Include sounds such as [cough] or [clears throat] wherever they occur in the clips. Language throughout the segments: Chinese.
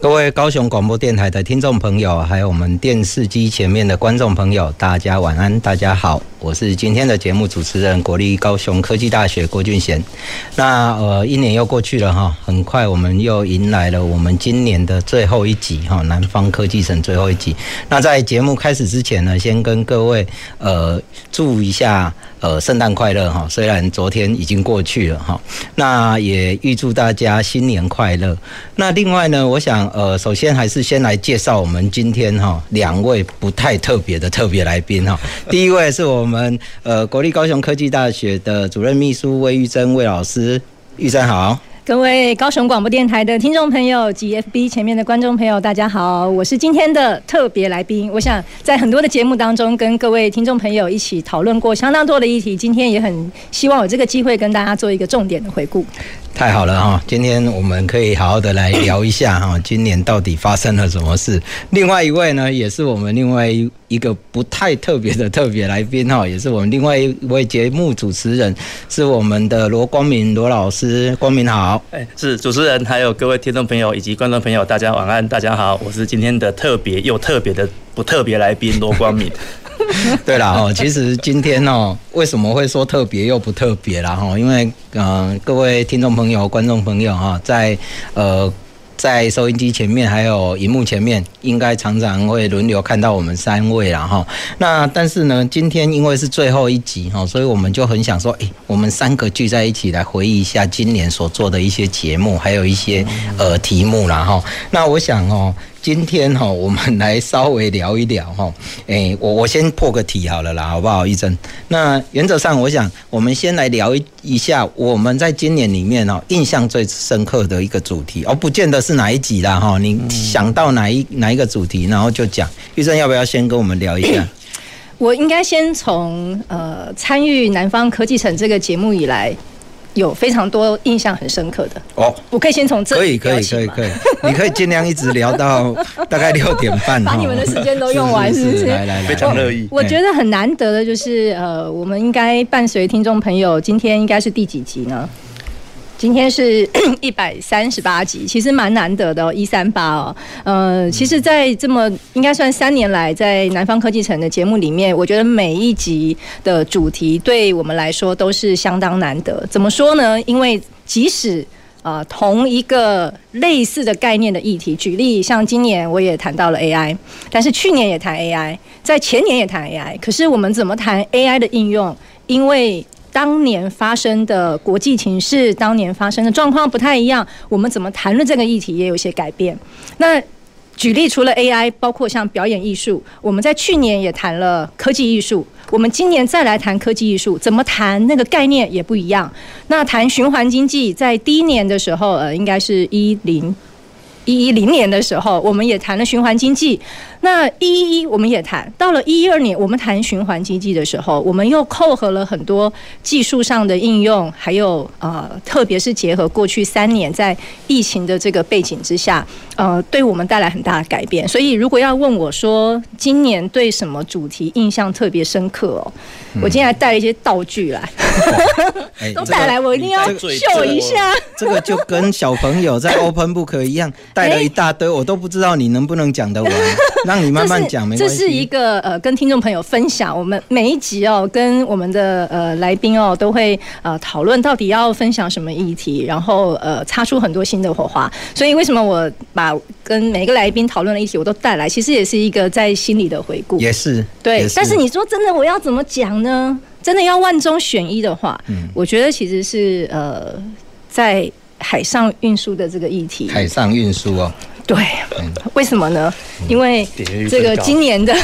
各位高雄广播电台的听众朋友，还有我们电视机前面的观众朋友，大家晚安，大家好，我是今天的节目主持人，国立高雄科技大学郭俊贤。那呃，一年又过去了哈，很快我们又迎来了我们今年的最后一集哈，南方科技城最后一集。那在节目开始之前呢，先跟各位呃祝一下呃圣诞快乐哈，虽然昨天已经过去了哈，那也预祝大家新年快乐。那另外呢，我想。呃，首先还是先来介绍我们今天哈两位不太特别的特别来宾哈。第一位是我们我们呃国立高雄科技大学的主任秘书魏玉珍魏老师，玉珍好。各位高雄广播电台的听众朋友及 FB 前面的观众朋友，大家好，我是今天的特别来宾。我想在很多的节目当中跟各位听众朋友一起讨论过相当多的议题，今天也很希望有这个机会跟大家做一个重点的回顾。太好了哈，今天我们可以好好的来聊一下哈，[laughs] 今年到底发生了什么事。另外一位呢，也是我们另外一个不太特别的特别来宾哈，也是我们另外一位节目主持人，是我们的罗光明罗老师。光明好，哎，是主持人，还有各位听众朋友以及观众朋友，大家晚安，大家好，我是今天的特别又特别的不特别来宾罗光明。[laughs] 对了哦，其实今天哦，为什么会说特别又不特别啦？哈，因为嗯、各位听众朋友、观众朋友哈，在呃。在收音机前面还有荧幕前面，应该常常会轮流看到我们三位了哈。那但是呢，今天因为是最后一集哈，所以我们就很想说，诶，我们三个聚在一起来回忆一下今年所做的一些节目，还有一些呃题目啦哈。那我想哦。今天哈，我们来稍微聊一聊哈。[laughs] 诶，我我先破个题好了啦，好不好？玉珍。那原则上，我想我们先来聊一一下我们在今年里面哦，印象最深刻的一个主题，而不见得是哪一集啦哈。你想到哪一哪一个主题，然后就讲。玉珍要不要先跟我们聊一下？[coughs] 我应该先从呃参与南方科技城这个节目以来。有非常多印象很深刻的。哦，我可以先从这可以可以可以可以，你可以尽量一直聊到大概六点半，[laughs] 把你们的时间都用完，是不是？来来来，非常乐意。我觉得很难得的就是，呃，我们应该伴随听众朋友，今天应该是第几集呢？今天是 [coughs] 一百三十八集，其实蛮难得的，一三八哦。呃，其实，在这么应该算三年来，在南方科技城的节目里面，我觉得每一集的主题对我们来说都是相当难得。怎么说呢？因为即使呃同一个类似的概念的议题，举例像今年我也谈到了 AI，但是去年也谈 AI，在前年也谈 AI，可是我们怎么谈 AI 的应用？因为当年发生的国际情势，当年发生的状况不太一样，我们怎么谈论这个议题也有些改变。那举例，除了 AI，包括像表演艺术，我们在去年也谈了科技艺术，我们今年再来谈科技艺术，怎么谈那个概念也不一样。那谈循环经济，在第一年的时候，呃，应该是一零一一零年的时候，我们也谈了循环经济。那一一一我们也谈到了一一二年，我们谈循环经济的时候，我们又扣合了很多技术上的应用，还有呃，特别是结合过去三年在疫情的这个背景之下，呃，对我们带来很大的改变。所以，如果要问我说今年对什么主题印象特别深刻哦，我今天还带了一些道具来，[laughs] 都带来，我一定要秀一下。这个就跟小朋友在 Open Book 一样，带了一大堆，我都不知道你能不能讲得完。[laughs] 让你慢慢讲，没关系。这是一个呃，跟听众朋友分享，我们每一集哦，跟我们的呃来宾哦，都会呃讨论到底要分享什么议题，然后呃擦出很多新的火花。所以为什么我把跟每个来宾讨论的议题我都带来，其实也是一个在心里的回顾。也是对也是。但是你说真的，我要怎么讲呢？真的要万中选一的话，嗯，我觉得其实是呃在海上运输的这个议题。海上运输哦。对，为什么呢？因为这个今年的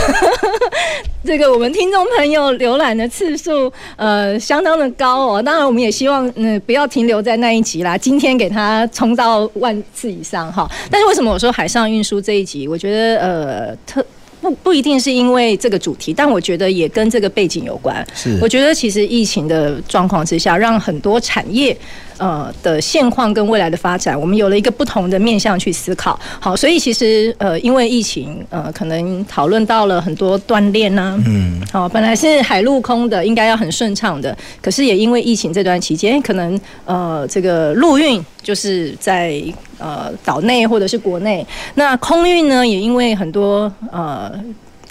[laughs] 这个我们听众朋友浏览的次数呃相当的高哦。当然，我们也希望嗯不要停留在那一集啦，今天给它冲到万次以上哈。但是为什么我说海上运输这一集，我觉得呃特。不不一定是因为这个主题，但我觉得也跟这个背景有关。是，我觉得其实疫情的状况之下，让很多产业。呃的现况跟未来的发展，我们有了一个不同的面向去思考。好，所以其实呃，因为疫情呃，可能讨论到了很多锻炼呐。嗯。好，本来是海陆空的，应该要很顺畅的，可是也因为疫情这段期间，可能呃这个陆运就是在呃岛内或者是国内，那空运呢也因为很多呃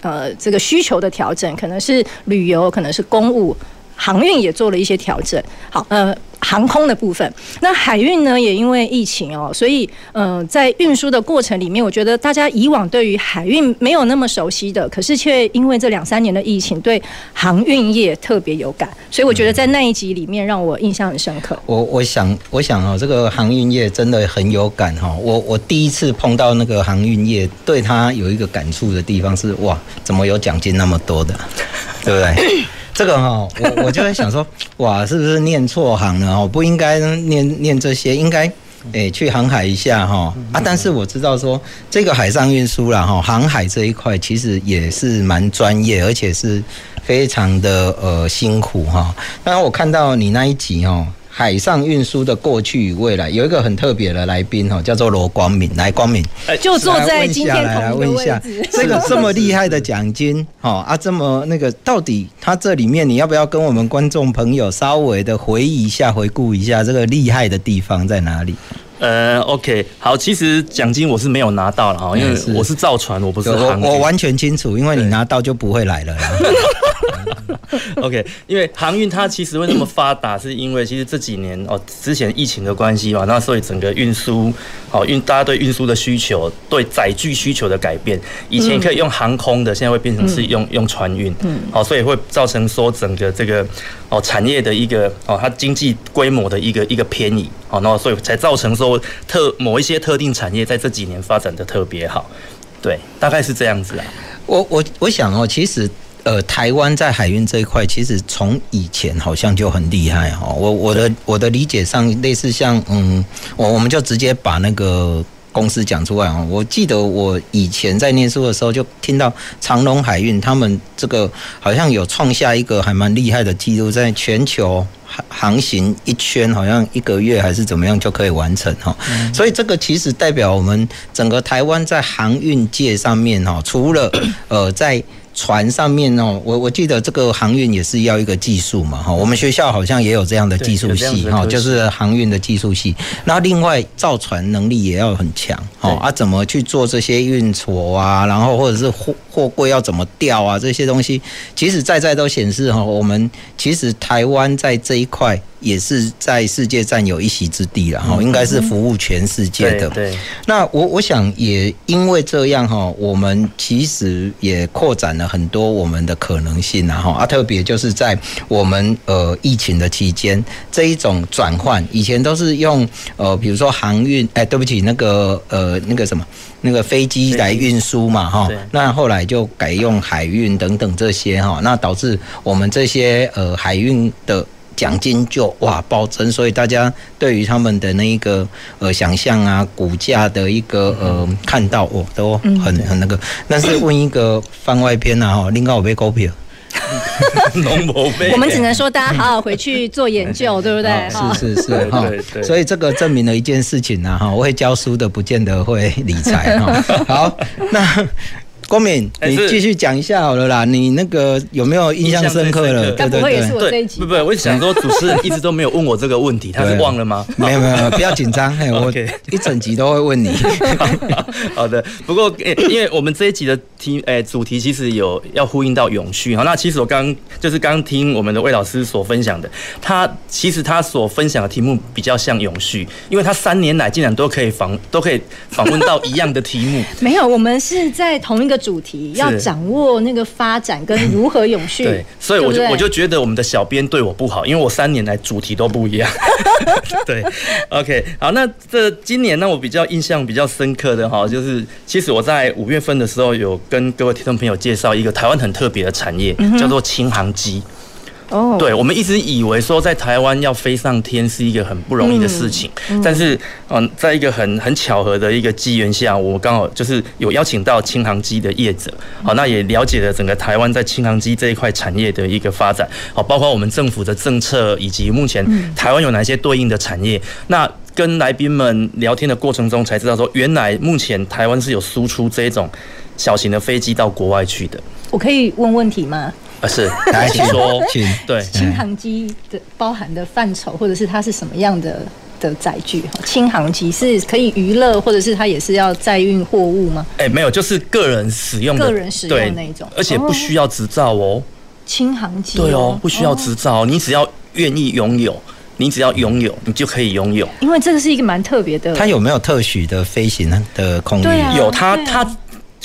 呃这个需求的调整，可能是旅游，可能是公务。航运也做了一些调整，好，呃，航空的部分，那海运呢，也因为疫情哦，所以，呃，在运输的过程里面，我觉得大家以往对于海运没有那么熟悉的，可是却因为这两三年的疫情，对航运业特别有感，所以我觉得在那一集里面让我印象很深刻。我我想我想哦，这个航运业真的很有感哈，我我第一次碰到那个航运业，对他有一个感触的地方是，哇，怎么有奖金那么多的，对不对？[laughs] 这个哈，我我就在想说，[laughs] 哇，是不是念错行了哦？不应该念念这些，应该诶去航海一下哈啊！但是我知道说，这个海上运输啦哈，航海这一块其实也是蛮专业，而且是非常的呃辛苦哈。当然我看到你那一集哦。海上运输的过去与未来，有一个很特别的来宾哈，叫做罗光敏。来，光敏，就坐在今天来问一下，[laughs] 这个这么厉害的奖金，哈啊，这么那个，到底他这里面你要不要跟我们观众朋友稍微的回忆一下、回顾一下这个厉害的地方在哪里？呃，OK，好，其实奖金我是没有拿到了哈，因为我是造船，我不是航。我完全清楚，因为你拿到就不会来了。[laughs] OK，因为航运它其实会那么发达，是因为其实这几年哦，之前疫情的关系嘛，那所以整个运输哦运大家对运输的需求，对载具需求的改变，以前可以用航空的，现在会变成是用用船运，嗯，好，所以会造成说整个这个哦产业的一个哦它经济规模的一个一个偏移，哦，然后所以才造成说特某一些特定产业在这几年发展的特别好，对，大概是这样子啊。我我我想哦，其实。呃，台湾在海运这一块，其实从以前好像就很厉害哈。我我的我的理解上，类似像嗯，我我们就直接把那个公司讲出来啊。我记得我以前在念书的时候，就听到长荣海运他们这个好像有创下一个还蛮厉害的记录，在全球航航行一圈，好像一个月还是怎么样就可以完成哈。所以这个其实代表我们整个台湾在航运界上面哈，除了呃在船上面哦，我我记得这个航运也是要一个技术嘛哈，我们学校好像也有这样的技术系哈，就是航运的技术系。那另外造船能力也要很强哦，啊，怎么去做这些运筹啊，然后或者是货货柜要怎么调啊，这些东西，其实在在都显示哈，我们其实台湾在这一块。也是在世界占有一席之地了哈，应该是服务全世界的。对，那我我想也因为这样哈，我们其实也扩展了很多我们的可能性然后啊，特别就是在我们呃疫情的期间，这一种转换，以前都是用呃比如说航运，哎，对不起，那个呃那个什么那个飞机来运输嘛哈，那后来就改用海运等等这些哈，那导致我们这些呃海运的。奖金就哇暴增，所以大家对于他们的那一个呃想象啊，股价的一个呃看到哦都很很那个。但是问一个番外篇啊哈，另外我被股票，[laughs] [laughs] 我们只能说大家好好回去做研究，[laughs] 对不对？是是是哈，所以这个证明了一件事情啊哈，我会教书的不见得会理财哈。好，那。光敏，你继续讲一下好了啦。你那个有没有印象深刻了？对对对，对，不不，我想说主持人一直都没有问我这个问题，他是忘了吗？没有没有，不要紧张，[laughs] 我一整集都会问你。[laughs] 好的，不过因为我们这一集的题，诶，主题其实有要呼应到永续哈。那其实我刚就是刚听我们的魏老师所分享的，他其实他所分享的题目比较像永续，因为他三年来竟然都可以访都可以访问到一样的题目。[laughs] 没有，我们是在同一个。主题要掌握那个发展跟如何永续，[laughs] 对，所以我就我就觉得我们的小编对我不好，因为我三年来主题都不一样。[laughs] 对，OK，好，那这今年呢，我比较印象比较深刻的哈，就是其实我在五月份的时候有跟各位听众朋友介绍一个台湾很特别的产业，叫做轻航机。哦，对，我们一直以为说在台湾要飞上天是一个很不容易的事情，嗯嗯、但是嗯，在一个很很巧合的一个机缘下，我刚好就是有邀请到轻航机的业者，好，那也了解了整个台湾在轻航机这一块产业的一个发展，好，包括我们政府的政策以及目前台湾有哪些对应的产业。那跟来宾们聊天的过程中才知道说，原来目前台湾是有输出这种小型的飞机到国外去的。我可以问问题吗？呃，是，[laughs] 来请说，请对。轻航机的包含的范畴，或者是它是什么样的的载具？轻航机是可以娱乐，或者是它也是要载运货物吗？哎，没有，就是个人使用的，个人使用的那一种，而且不需要执照哦。轻航机对哦，不需要执照，你只要愿意拥有，你只要拥有，你就可以拥有。因为这个是一个蛮特别的。它有没有特许的飞行的空域？啊，有，它它。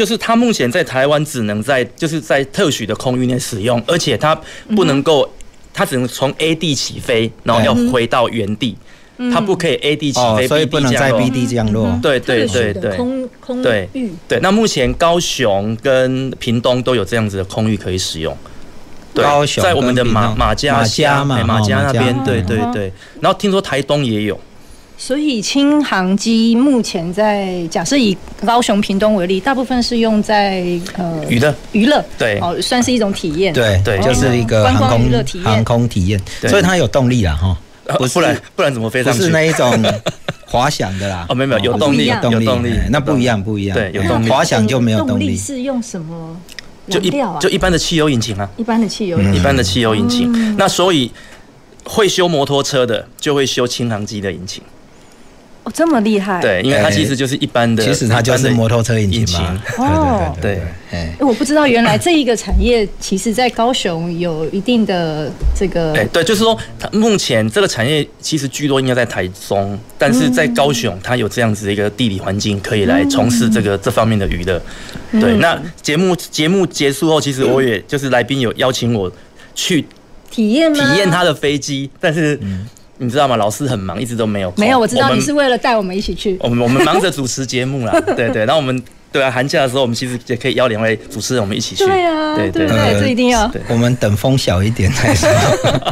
就是它目前在台湾只能在就是在特许的空域内使用，而且它不能够，它只能从 A 地起飞，然后要回到原地，它不可以 A 地起飞，所以不能在 B 地降落。对对对对，空空对对。那目前高雄跟屏东都有这样子的空域可以使用。高雄在我们的马马家马家嘛，马家那边，对对对。然后听说台东也有。所以轻航机目前在假设以高雄、屏东为例，大部分是用在呃娱乐。娱乐对，哦，算是一种体验，对对，就是一个航空娱乐体验，航空体验，所以它有动力了哈，不不然不然怎么飞上去？不是那一种 [laughs] 滑翔的啦，哦没有没有有动力有动力，那不一样不一样，对有动力，滑翔就没有动力，是用什么？就一就一般的汽油引擎啊，一般的汽油一般的汽油引擎，那所以会修摩托车的就会修轻航机的引擎。哦，这么厉害！对，因为它其实就是一般的，其实它就是摩托车引擎嘛。哦，对，哎，我不知道原来这一个产业，其实在高雄有一定的这个。哎，对，就是说，它目前这个产业其实居多应该在台中，但是在高雄，它有这样子的一个地理环境，可以来从事这个这方面的娱乐。对，那节目节目结束后，其实我也就是来宾有邀请我去体验体验他的飞机，但是。你知道吗？老师很忙，一直都没有。没有，我知道你是为了带我们一起去。我们我们忙着主持节目啦，[laughs] 对对。然后我们对啊，寒假的时候，我们其实也可以邀两位主持人，我们一起去。对啊，对对对，这一定要。我们等风小一点再说。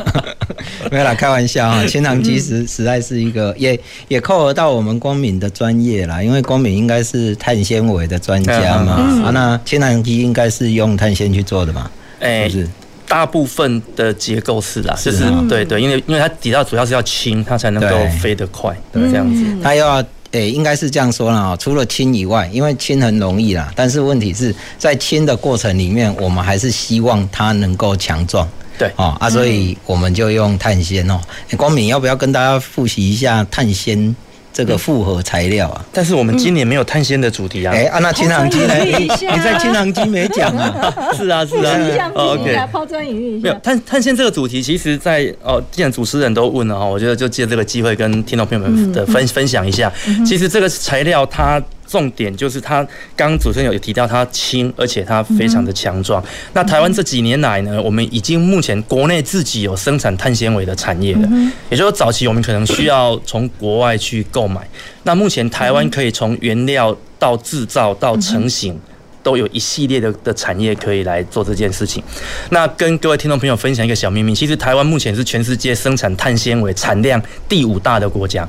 [laughs] 没有啦，开玩笑啊。轻航机实实在是一个，也也扣合到我们光敏的专业啦，因为光敏应该是碳纤维的专家嘛。啊，那轻航机应该是用碳纤去做的嘛？是不，是。大部分的结构是啦，就是对对，因为因为它底下主要是要轻，它才能够飞得快，这样子。它又要诶，应该是这样说啦啊，除了轻以外，因为轻很容易啦，但是问题是在轻的过程里面，我们还是希望它能够强壮。对哦啊，所以我们就用碳纤哦。光敏要不要跟大家复习一下碳纤？这个复合材料啊，但是我们今年没有碳纤的主题啊。哎，啊，那轻航机呢？你你在金堂金没讲啊？[laughs] 是啊，是啊。OK，抛砖引玉一下。没有碳碳纤这个主题，其实，在哦，既然主持人都问了哈，我觉得就借这个机会跟听众朋友们的分分享一下。其实这个材料它。重点就是它，刚刚主持人有提到它轻，而且它非常的强壮。那台湾这几年来呢，我们已经目前国内自己有生产碳纤维的产业了，也就是说早期我们可能需要从国外去购买。那目前台湾可以从原料到制造到成型，都有一系列的的产业可以来做这件事情。那跟各位听众朋友分享一个小秘密，其实台湾目前是全世界生产碳纤维产量第五大的国家。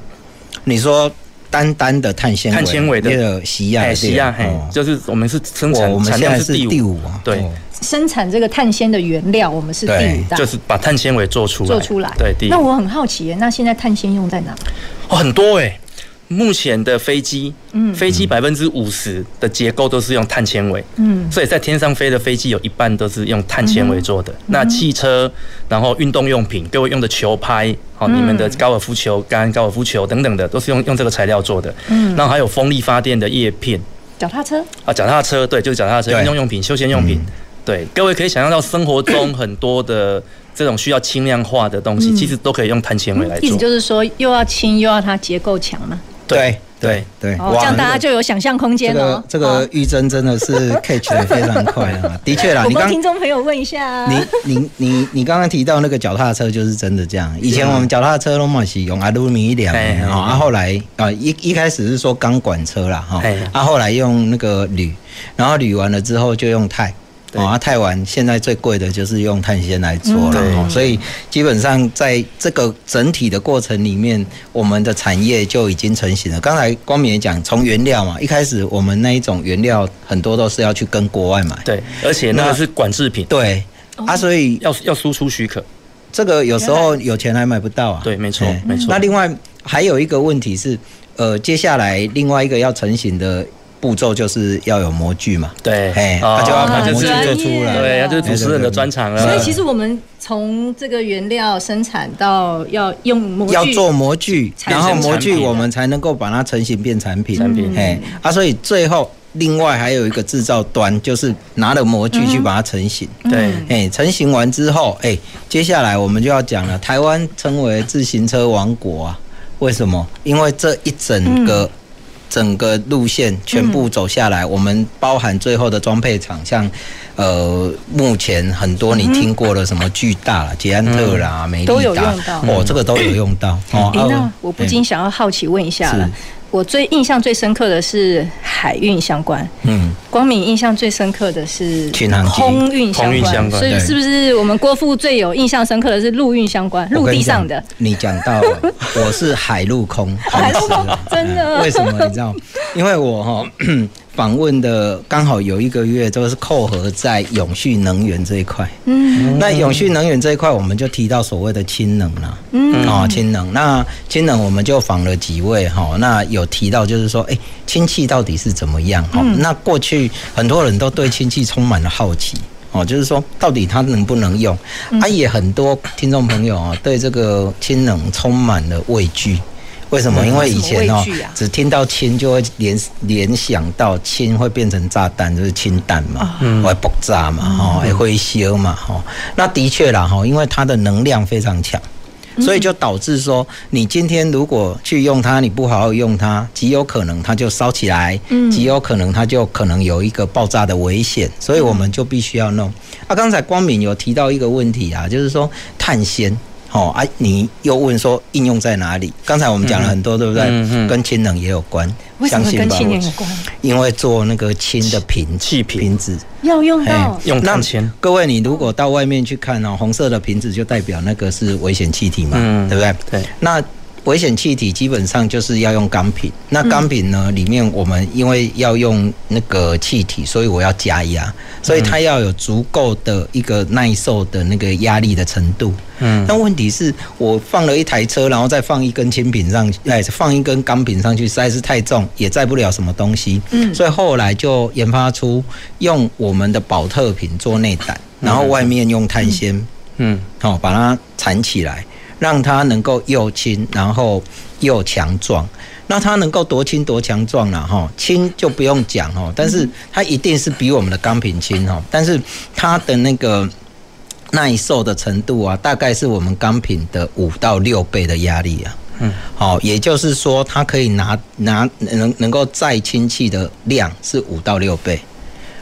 你说？单单的碳纤维，碳纤维的西亚，西亚，嘿，就是我们是生产，我们现在是第五啊，对，生产这个碳纤的原料，我们是第五大，就是把碳纤维做出来，做出来，对，那我很好奇耶，那现在碳纤用在哪？哦，很多哎。目前的飞机，嗯，飞机百分之五十的结构都是用碳纤维，嗯，所以在天上飞的飞机有一半都是用碳纤维做的。那汽车，然后运动用品，各位用的球拍，好，你们的高尔夫球杆、高尔夫球等等的，都是用用这个材料做的。嗯，然后还有风力发电的叶片，脚踏车？啊，脚踏车，对，就是脚踏车，运动用品、休闲用品，对，各位可以想象到生活中很多的这种需要轻量化的东西，其实都可以用碳纤维来做。意思就是说，又要轻又要它结构强嘛。对对对，这样大家就有想象空间了。这个玉珍真的是 catch 的非常快啊！[laughs] 的确啦，你刚听众朋友问一下，你你你你刚刚提到那个脚踏车就是真的这样。以前我们脚踏车都嘛是用阿鲁米两，啊后来啊一一开始是说钢管车啦哈，啊后来用那个铝，然后铝完了之后就用钛，哦，啊，太晚现在最贵的就是用碳纤来做了，所以基本上在这个整体的过程里面，我们的产业就已经成型了。刚才光明也讲，从原料嘛，一开始我们那一种原料很多都是要去跟国外买，对，而且那个是管制品，对，啊，所以要要输出许可，这个有时候有钱还买不到啊，对，没错，没错。那另外还有一个问题是，呃，接下来另外一个要成型的。步骤就是要有模具嘛，对，哎，他就要把模具做出来，对，他就是主持人的专长了。所以其实我们从这个原料生产到要用模具，要做模具，然后模具我们才能够把它成型变产品。产品，哎，啊，所以最后另外还有一个制造端，就是拿了模具去把它成型。对，哎，成型完之后，哎，接下来我们就要讲了，台湾称为自行车王国啊，为什么？因为这一整个。整个路线全部走下来，我们包含最后的装配厂，像呃，目前很多你听过的什么巨大啦、捷安特啦、美利达，都有用到。哦，这个都有用到。哦。那我不禁想要好奇问一下了。我最印象最深刻的是海运相关，嗯，光明印象最深刻的是空运相关，所以是不是我们郭富最有印象深刻的是陆运相关，陆地上的？你讲到了，我是海陆空，[laughs] 海陆空真的？为什么？你知道？[laughs] 因为我哈。[clears throat] 访问的刚好有一个月都是扣合在永续能源这一块。嗯，那永续能源这一块，我们就提到所谓的氢能了。嗯，啊，氢能。那氢能我们就访了几位哈，那有提到就是说，哎，氢气到底是怎么样？哈，那过去很多人都对氢气充满了好奇。哦，就是说到底它能不能用？啊，也很多听众朋友啊，对这个氢能充满了畏惧。为什么？因为以前哦，只听到氢就会联联想到氢会变成炸弹，就是氢弹嘛，会爆炸嘛，哈，会灰修嘛，哈。那的确啦，哈，因为它的能量非常强，所以就导致说，你今天如果去用它，你不好好用它，极有可能它就烧起来，极有可能它就可能有一个爆炸的危险，所以我们就必须要弄。啊，刚才光敏有提到一个问题啊，就是说碳纤。哦，啊，你又问说应用在哪里？刚才我们讲了很多，对不对？嗯嗯。跟氢能也有关，为什么跟氢能有关？因为做那个氢的瓶气瓶子要用到用碳氢。各位，你如果到外面去看哦，红色的瓶子就代表那个是危险气体嘛，对不对？对。那危险气体基本上就是要用钢瓶，那钢瓶呢里面我们因为要用那个气体，所以我要加压，所以它要有足够的一个耐受的那个压力的程度。嗯，但问题是我放了一台车，然后再放一根氢瓶上，哎，放一根钢品上去，实在是太重，也载不了什么东西。嗯，所以后来就研发出用我们的宝特瓶做内胆，然后外面用碳纤，嗯，好把它缠起来。让它能够又轻，然后又强壮。那它能够多轻多强壮了哈？轻就不用讲哦，但是它一定是比我们的钢瓶轻哦。但是它的那个耐受的程度啊，大概是我们钢品的五到六倍的压力啊。嗯，好，也就是说它可以拿拿能能够载氢气的量是五到六倍。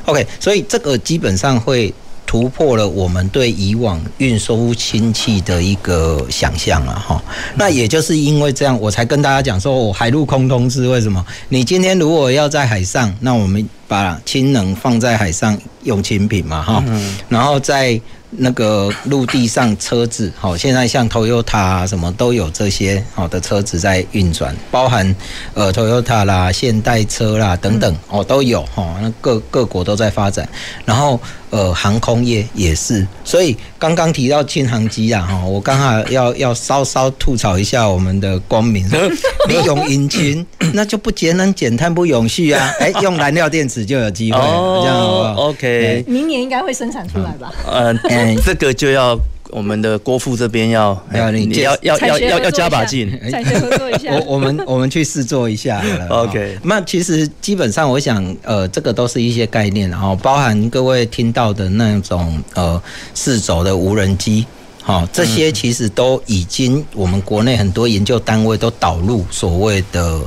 OK，所以这个基本上会。突破了我们对以往运输氢气的一个想象了哈，那也就是因为这样，我才跟大家讲说，我海陆空通是。为什么？你今天如果要在海上，那我们把氢能放在海上用氢品嘛哈，嗯然后在。那个陆地上车子，好，现在像 Toyota 啊，什么都有这些好的车子在运转，包含呃 Toyota 啦、现代车啦等等哦都有哈，那各各国都在发展，然后呃航空业也是，所以刚刚提到轻航机啊哈，我刚好要要稍稍吐槽一下我们的光明，[laughs] 你用引擎那就不节能减碳不永续啊，[laughs] 哎，用燃料电池就有机会，这样好不好？OK，明年应该会生产出来吧？嗯。嗯，这个就要我们的郭副这边要要你要要要要要加把劲，产学合作一下。[laughs] 我我们我们去试做一下。[laughs] OK，那其实基本上我想，呃，这个都是一些概念，然后包含各位听到的那种呃四轴的无人机，好，这些其实都已经我们国内很多研究单位都导入所谓的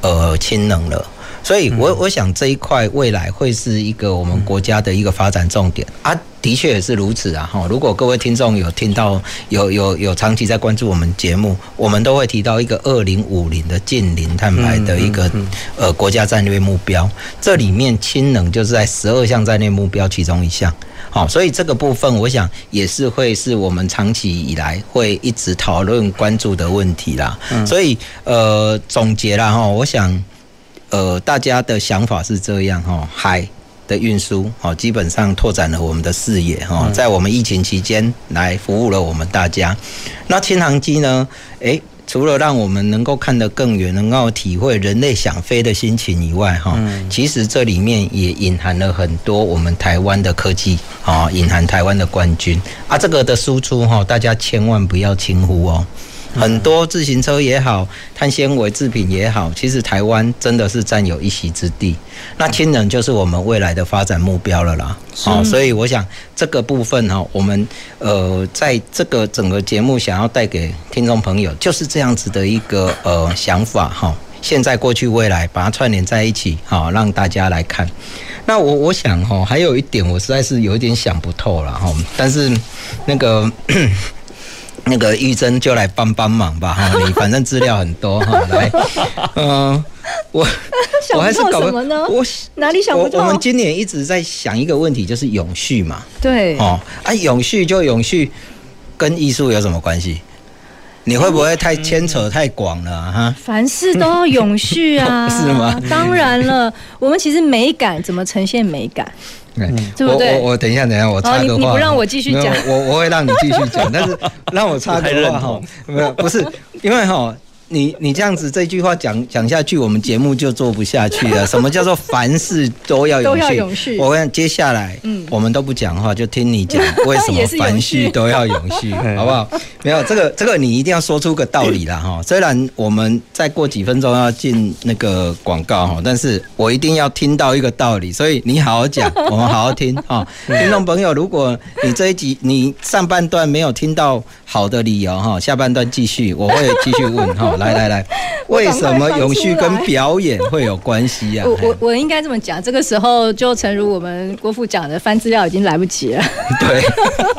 呃氢能了。所以，我我想这一块未来会是一个我们国家的一个发展重点啊。的确也是如此啊！哈，如果各位听众有听到有有有长期在关注我们节目，我们都会提到一个二零五零的近零碳排的一个呃国家战略目标，这里面氢能就是在十二项战略目标其中一项。好，所以这个部分我想也是会是我们长期以来会一直讨论关注的问题啦。所以呃总结了哈，我想呃大家的想法是这样哈，海。的运输哦，基本上拓展了我们的视野哦，在我们疫情期间来服务了我们大家。那轻航机呢？诶，除了让我们能够看得更远，能够体会人类想飞的心情以外，哈，其实这里面也隐含了很多我们台湾的科技啊，隐含台湾的冠军啊，这个的输出哈，大家千万不要轻忽哦。很多自行车也好，碳纤维制品也好，其实台湾真的是占有一席之地。那氢能就是我们未来的发展目标了啦。好，所以我想这个部分哈，我们呃在这个整个节目想要带给听众朋友，就是这样子的一个呃想法哈。现在、过去、未来，把它串联在一起，好让大家来看。那我我想哈，还有一点我实在是有一点想不透了哈，但是那个。那个玉珍就来帮帮忙吧哈，[laughs] 你反正资料很多哈，来，嗯，我 [laughs] 我还是搞什么呢？我哪里想不透？我们今年一直在想一个问题，就是永续嘛。对，哦，啊，永续就永续，跟艺术有什么关系？你会不会太牵扯太广了哈？凡事都要永续啊，[laughs] 是吗？当然了，我们其实美感怎么呈现美感？嗯，对不对？我我我等一下，等一下，我插个话。你你不让我继续讲，我我会让你继续讲，但是让我插个话哈，[laughs] 没有，不是因为哈。你你这样子这句话讲讲下去，我们节目就做不下去了。什么叫做凡事都要永续？都要永续。我跟接下来，嗯，我们都不讲话，就听你讲 [laughs] 为什么凡事都要永续，[laughs] 好不好？没有这个这个，你一定要说出个道理啦哈。虽然我们再过几分钟要进那个广告哈，但是我一定要听到一个道理，所以你好好讲，我们好好听哈。[laughs] 听众朋友，如果你这一集你上半段没有听到好的理由哈，下半段继续，我会继续问哈。来来来，[laughs] 为什么永续跟表演会有关系啊？我我我应该这么讲，这个时候就诚如我们郭富讲的，翻资料已经来不及了。[laughs] 对，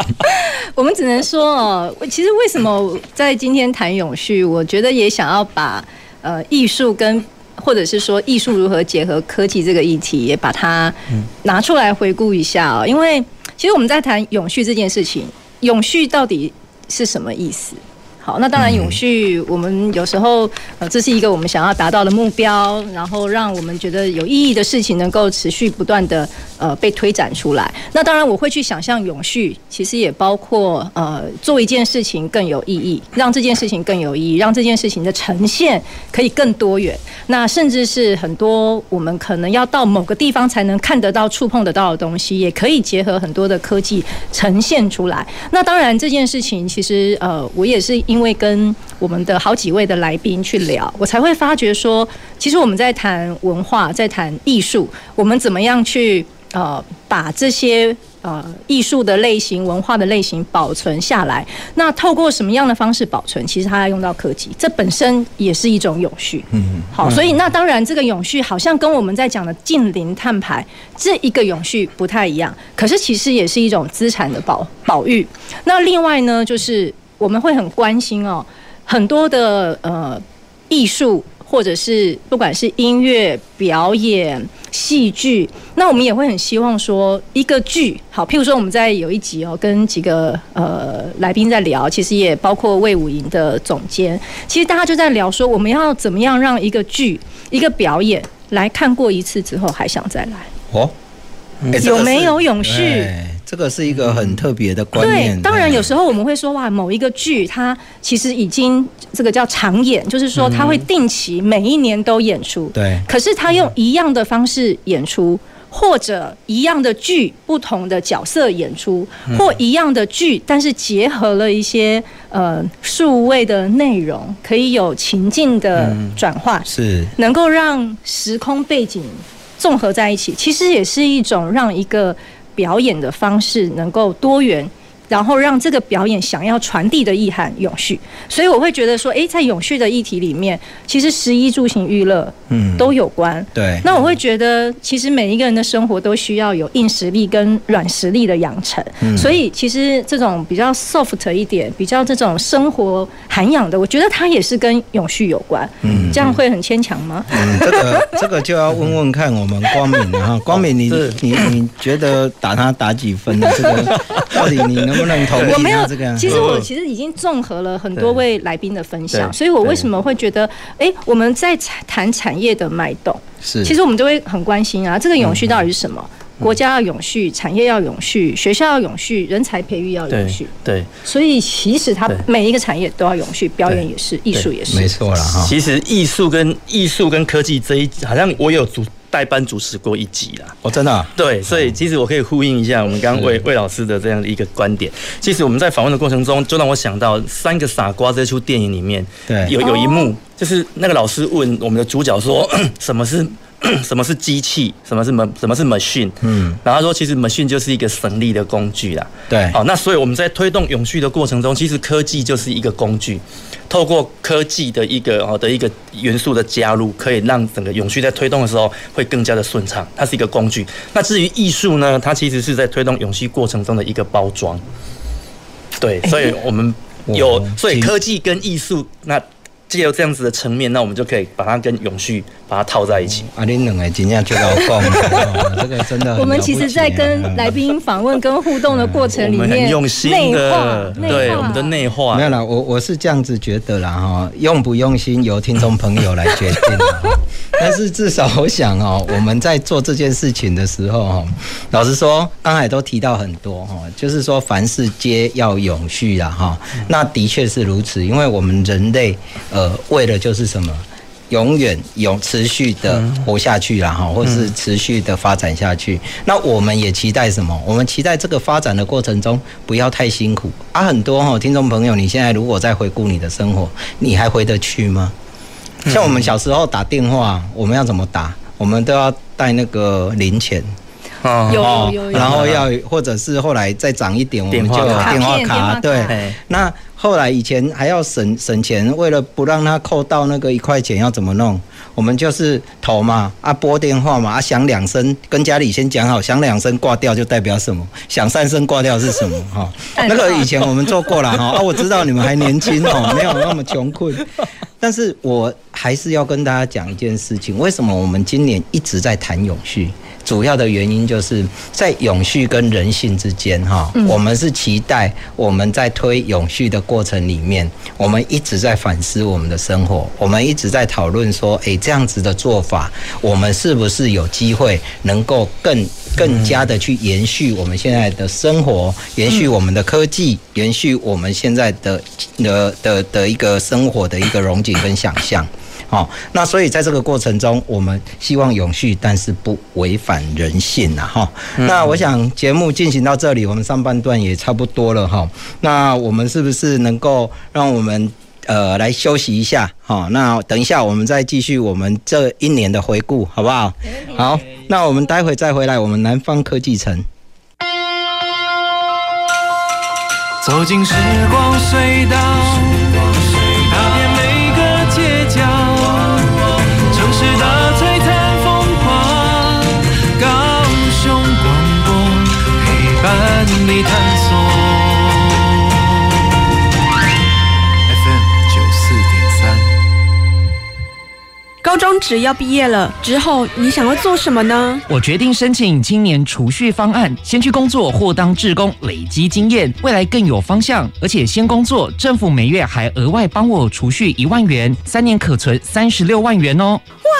[laughs] 我们只能说哦，其实为什么在今天谈永续，我觉得也想要把呃艺术跟或者是说艺术如何结合科技这个议题，也把它拿出来回顾一下哦。因为其实我们在谈永续这件事情，永续到底是什么意思？好，那当然永续，我们有时候呃，这是一个我们想要达到的目标，然后让我们觉得有意义的事情能够持续不断的呃被推展出来。那当然我会去想象永续，其实也包括呃做一件事情更有意义，让这件事情更有意义，让这件事情的呈现可以更多元。那甚至是很多我们可能要到某个地方才能看得到、触碰得到的东西，也可以结合很多的科技呈现出来。那当然这件事情其实呃我也是。因为跟我们的好几位的来宾去聊，我才会发觉说，其实我们在谈文化，在谈艺术，我们怎么样去呃把这些呃艺术的类型、文化的类型保存下来？那透过什么样的方式保存？其实它要用到科技，这本身也是一种永续。嗯，好，所以那当然这个永续好像跟我们在讲的近零碳排这一个永续不太一样，可是其实也是一种资产的保保育。那另外呢，就是。我们会很关心哦，很多的呃艺术，或者是不管是音乐表演、戏剧，那我们也会很希望说一个剧好，譬如说我们在有一集哦，跟几个呃来宾在聊，其实也包括魏武营的总监，其实大家就在聊说，我们要怎么样让一个剧、一个表演来看过一次之后还想再来哦，有没有永续？这个是一个很特别的观念。对，当然有时候我们会说哇，某一个剧它其实已经这个叫长演，就是说它会定期每一年都演出。对。可是它用一样的方式演出，或者一样的剧，不同的角色演出，或一样的剧，但是结合了一些呃数位的内容，可以有情境的转换，是能够让时空背景综合在一起，其实也是一种让一个。表演的方式能够多元，然后让这个表演想要传递的意涵永续。所以我会觉得说，哎，在永续的议题里面，其实食衣住行娱乐，嗯，都有关。对。那我会觉得，其实每一个人的生活都需要有硬实力跟软实力的养成。嗯。所以其实这种比较 soft 一点，比较这种生活涵养的，我觉得它也是跟永续有关。嗯。这样会很牵强吗？嗯，这个 [laughs] 这个就要问问看我们光敏了哈。光敏你，你你你觉得打他打几分呢？这个到底你能不能同意？我没有这个。其实我其实已经综合了很多位来宾的分享，所以我为什么会觉得，哎，我们在谈产业的脉动，是，其实我们都会很关心啊，这个永续到底是什么？国家要永续，产业要永续，学校要永续，人才培育要永续。对，所以其实它每一个产业都要永续，表演也是，艺术也是，没错了哈。其实艺术跟艺术跟科技这一，好像我有主代班主持过一集啦。哦，真的、啊？对，所以其实我可以呼应一下我们刚刚魏魏老师的这样的一个观点。其实我们在访问的过程中，就让我想到《三个傻瓜》这出电影里面，对，有有一幕，就是那个老师问我们的主角说：“ [coughs] 什么是？” [clears throat] 什么是机器？什么是门什么是 machine？嗯，然后他说，其实 machine 就是一个省力的工具啦。对，好，那所以我们在推动永续的过程中，其实科技就是一个工具，透过科技的一个哦的一个元素的加入，可以让整个永续在推动的时候会更加的顺畅。它是一个工具。那至于艺术呢？它其实是在推动永续过程中的一个包装。对，所以我们有，所以科技跟艺术那。借由这样子的层面，那我们就可以把它跟永续把它套在一起。啊，你两个真正就要讲，[laughs] 这个真的。我们其实，在跟来宾访问、跟互动的过程里面，很用心的，对我们的内化。没有啦，我我是这样子觉得啦哈，用不用心由听众朋友来决定。[laughs] 但是至少我想哦，我们在做这件事情的时候哈，老实说，刚才都提到很多哈，就是说凡事皆要永续啦哈。那的确是如此，因为我们人类呃。呃，为了就是什么？永远永持续的活下去啦，哈，或是持续的发展下去。那我们也期待什么？我们期待这个发展的过程中不要太辛苦啊。很多哈，听众朋友，你现在如果再回顾你的生活，你还回得去吗？像我们小时候打电话，我们要怎么打？我们都要带那个零钱。哦，有有有，然后要或者是后来再涨一点，我们就有电话卡。对，那后来以前还要省省钱，为了不让他扣到那个一块钱，要怎么弄？我们就是投嘛，啊拨电话嘛，啊响两声，跟家里先讲好，响两声挂掉就代表什么？响三声挂掉是什么？[laughs] 哈，那个以前我们做过了哈，啊我知道你们还年轻哦，[laughs] 没有那么穷困，但是我还是要跟大家讲一件事情，为什么我们今年一直在谈永续？主要的原因就是在永续跟人性之间，哈，我们是期待我们在推永续的过程里面，我们一直在反思我们的生活，我们一直在讨论说，诶，这样子的做法，我们是不是有机会能够更更加的去延续我们现在的生活，延续我们的科技，延续我们现在的的的的一个生活的一个荣景跟想象。好，那所以在这个过程中，我们希望永续，但是不违反人性呐，哈。那我想节目进行到这里，我们上半段也差不多了哈。那我们是不是能够让我们呃来休息一下？好，那等一下我们再继续我们这一年的回顾，好不好？好，那我们待会再回来，我们南方科技城。走进时光隧道。探索 FM 九四点三。高中职要毕业了之后，你想要做什么呢？我决定申请青年储蓄方案，先去工作或当志工，累积经验，未来更有方向。而且先工作，政府每月还额外帮我储蓄一万元，三年可存三十六万元哦。哇！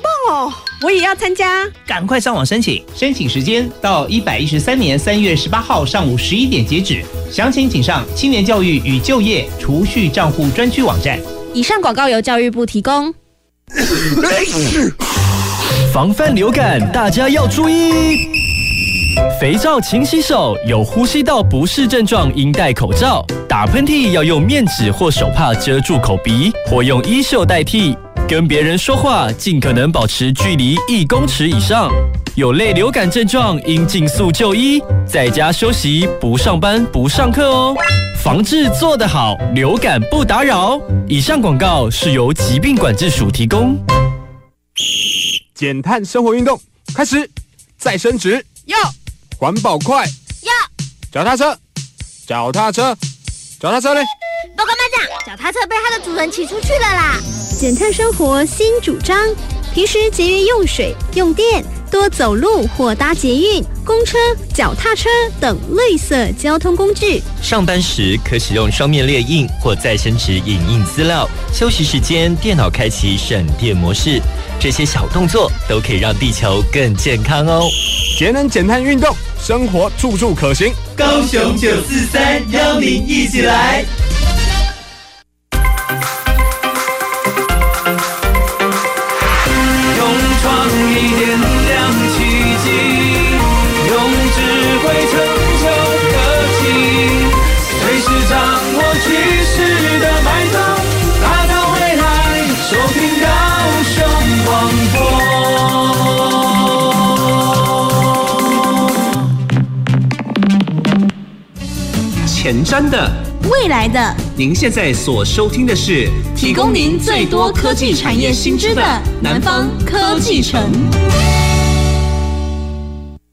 好棒哦！我也要参加，赶快上网申请。申请时间到一百一十三年三月十八号上午十一点截止。详情请上青年教育与就业储蓄账户专区网站。以上广告由教育部提供。防范流感，大家要注意。肥皂勤洗手，有呼吸道不适症状应戴口罩。打喷嚏要用面纸或手帕遮住口鼻，或用衣袖代替。跟别人说话，尽可能保持距离一公尺以上。有类流感症状应尽速就医，在家休息，不上班，不上课哦。防治做得好，流感不打扰。以上广告是由疾病管制署提供。减碳生活运动开始，再生纸要，环保快要，脚踏车，脚踏车，脚踏车嘞？报告班长，脚踏车被它的主人骑出去了啦。减碳生活新主张，平时节约用水用电，多走路或搭捷运、公车、脚踏车等绿色交通工具。上班时可使用双面列印或再生纸影印资料。休息时间电脑开启省电模式。这些小动作都可以让地球更健康哦。节能减碳运动，生活处处可行。高雄九四三邀您一起来。前瞻的，未来的，您现在所收听的是提供您最多科技产业新知的南方科技城。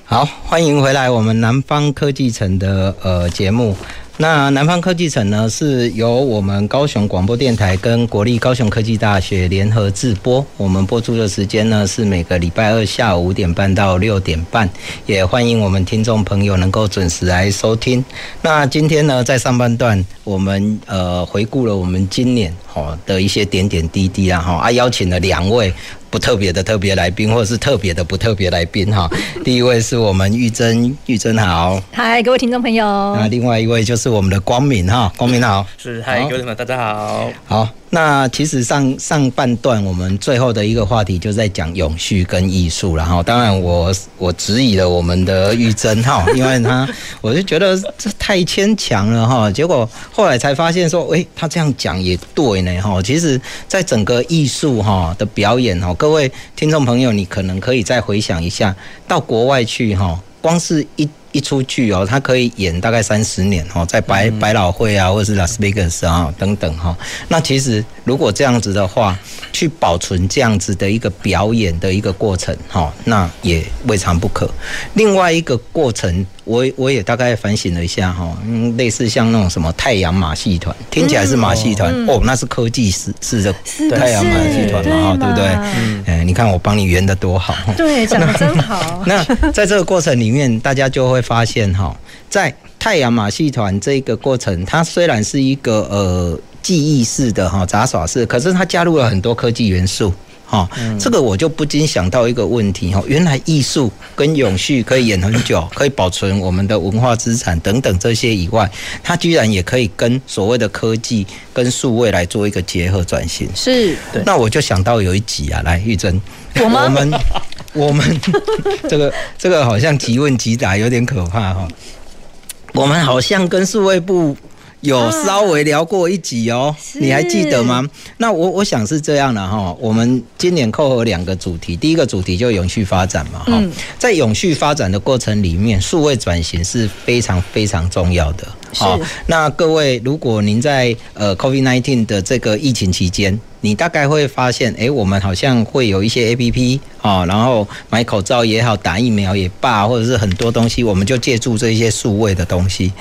好，欢迎回来，我们南方科技城的呃节目。那南方科技城呢，是由我们高雄广播电台跟国立高雄科技大学联合制播。我们播出的时间呢，是每个礼拜二下午五点半到六点半。也欢迎我们听众朋友能够准时来收听。那今天呢，在上半段，我们呃回顾了我们今年哦的一些点点滴滴啊哈啊，邀请了两位。不特别的特别来宾，或者是特别的不特别来宾哈。[laughs] 第一位是我们玉珍，玉珍好，嗨，各位听众朋友。那另外一位就是我们的光明哈，光明好，是嗨，各位朋友大家好，好。那其实上上半段我们最后的一个话题就在讲永续跟艺术，然后当然我我质疑了我们的玉珍哈，因为他 [laughs] 我就觉得这太牵强了哈，结果后来才发现说，诶，他这样讲也对呢哈。其实，在整个艺术哈的表演哈，各位听众朋友，你可能可以再回想一下，到国外去哈，光是一。一出剧哦，他可以演大概三十年哦，在百百老汇啊，或者是拉斯维加斯啊等等哈。那其实如果这样子的话，去保存这样子的一个表演的一个过程哈，那也未尝不可。另外一个过程。我我也大概反省了一下哈，嗯，类似像那种什么太阳马戏团，听起来是马戏团、嗯、哦，那是科技式式的太阳马戏团嘛哈，对不对？嗯，哎，你看我帮你圆的多好，对，讲的真 [laughs] 好。那在这个过程里面，大家就会发现哈，在太阳马戏团这个过程，它虽然是一个呃记忆式的哈杂耍式，可是它加入了很多科技元素。哈，这个我就不禁想到一个问题哈，原来艺术跟永续可以演很久，可以保存我们的文化资产等等这些以外，它居然也可以跟所谓的科技跟数位来做一个结合转型。是，那我就想到有一集啊，来玉珍，我们我们 [laughs] 这个这个好像即问即答，有点可怕哈。我们好像跟数位部。有稍微聊过一集哦，你还记得吗？那我我想是这样的哈，我们今年扣合两个主题，第一个主题就永续发展嘛哈，在永续发展的过程里面，数位转型是非常非常重要的。好，那各位，如果您在呃 COVID-19 的这个疫情期间，你大概会发现，哎，我们好像会有一些 APP 啊，然后买口罩也好，打疫苗也罢，或者是很多东西，我们就借助这些数位的东西。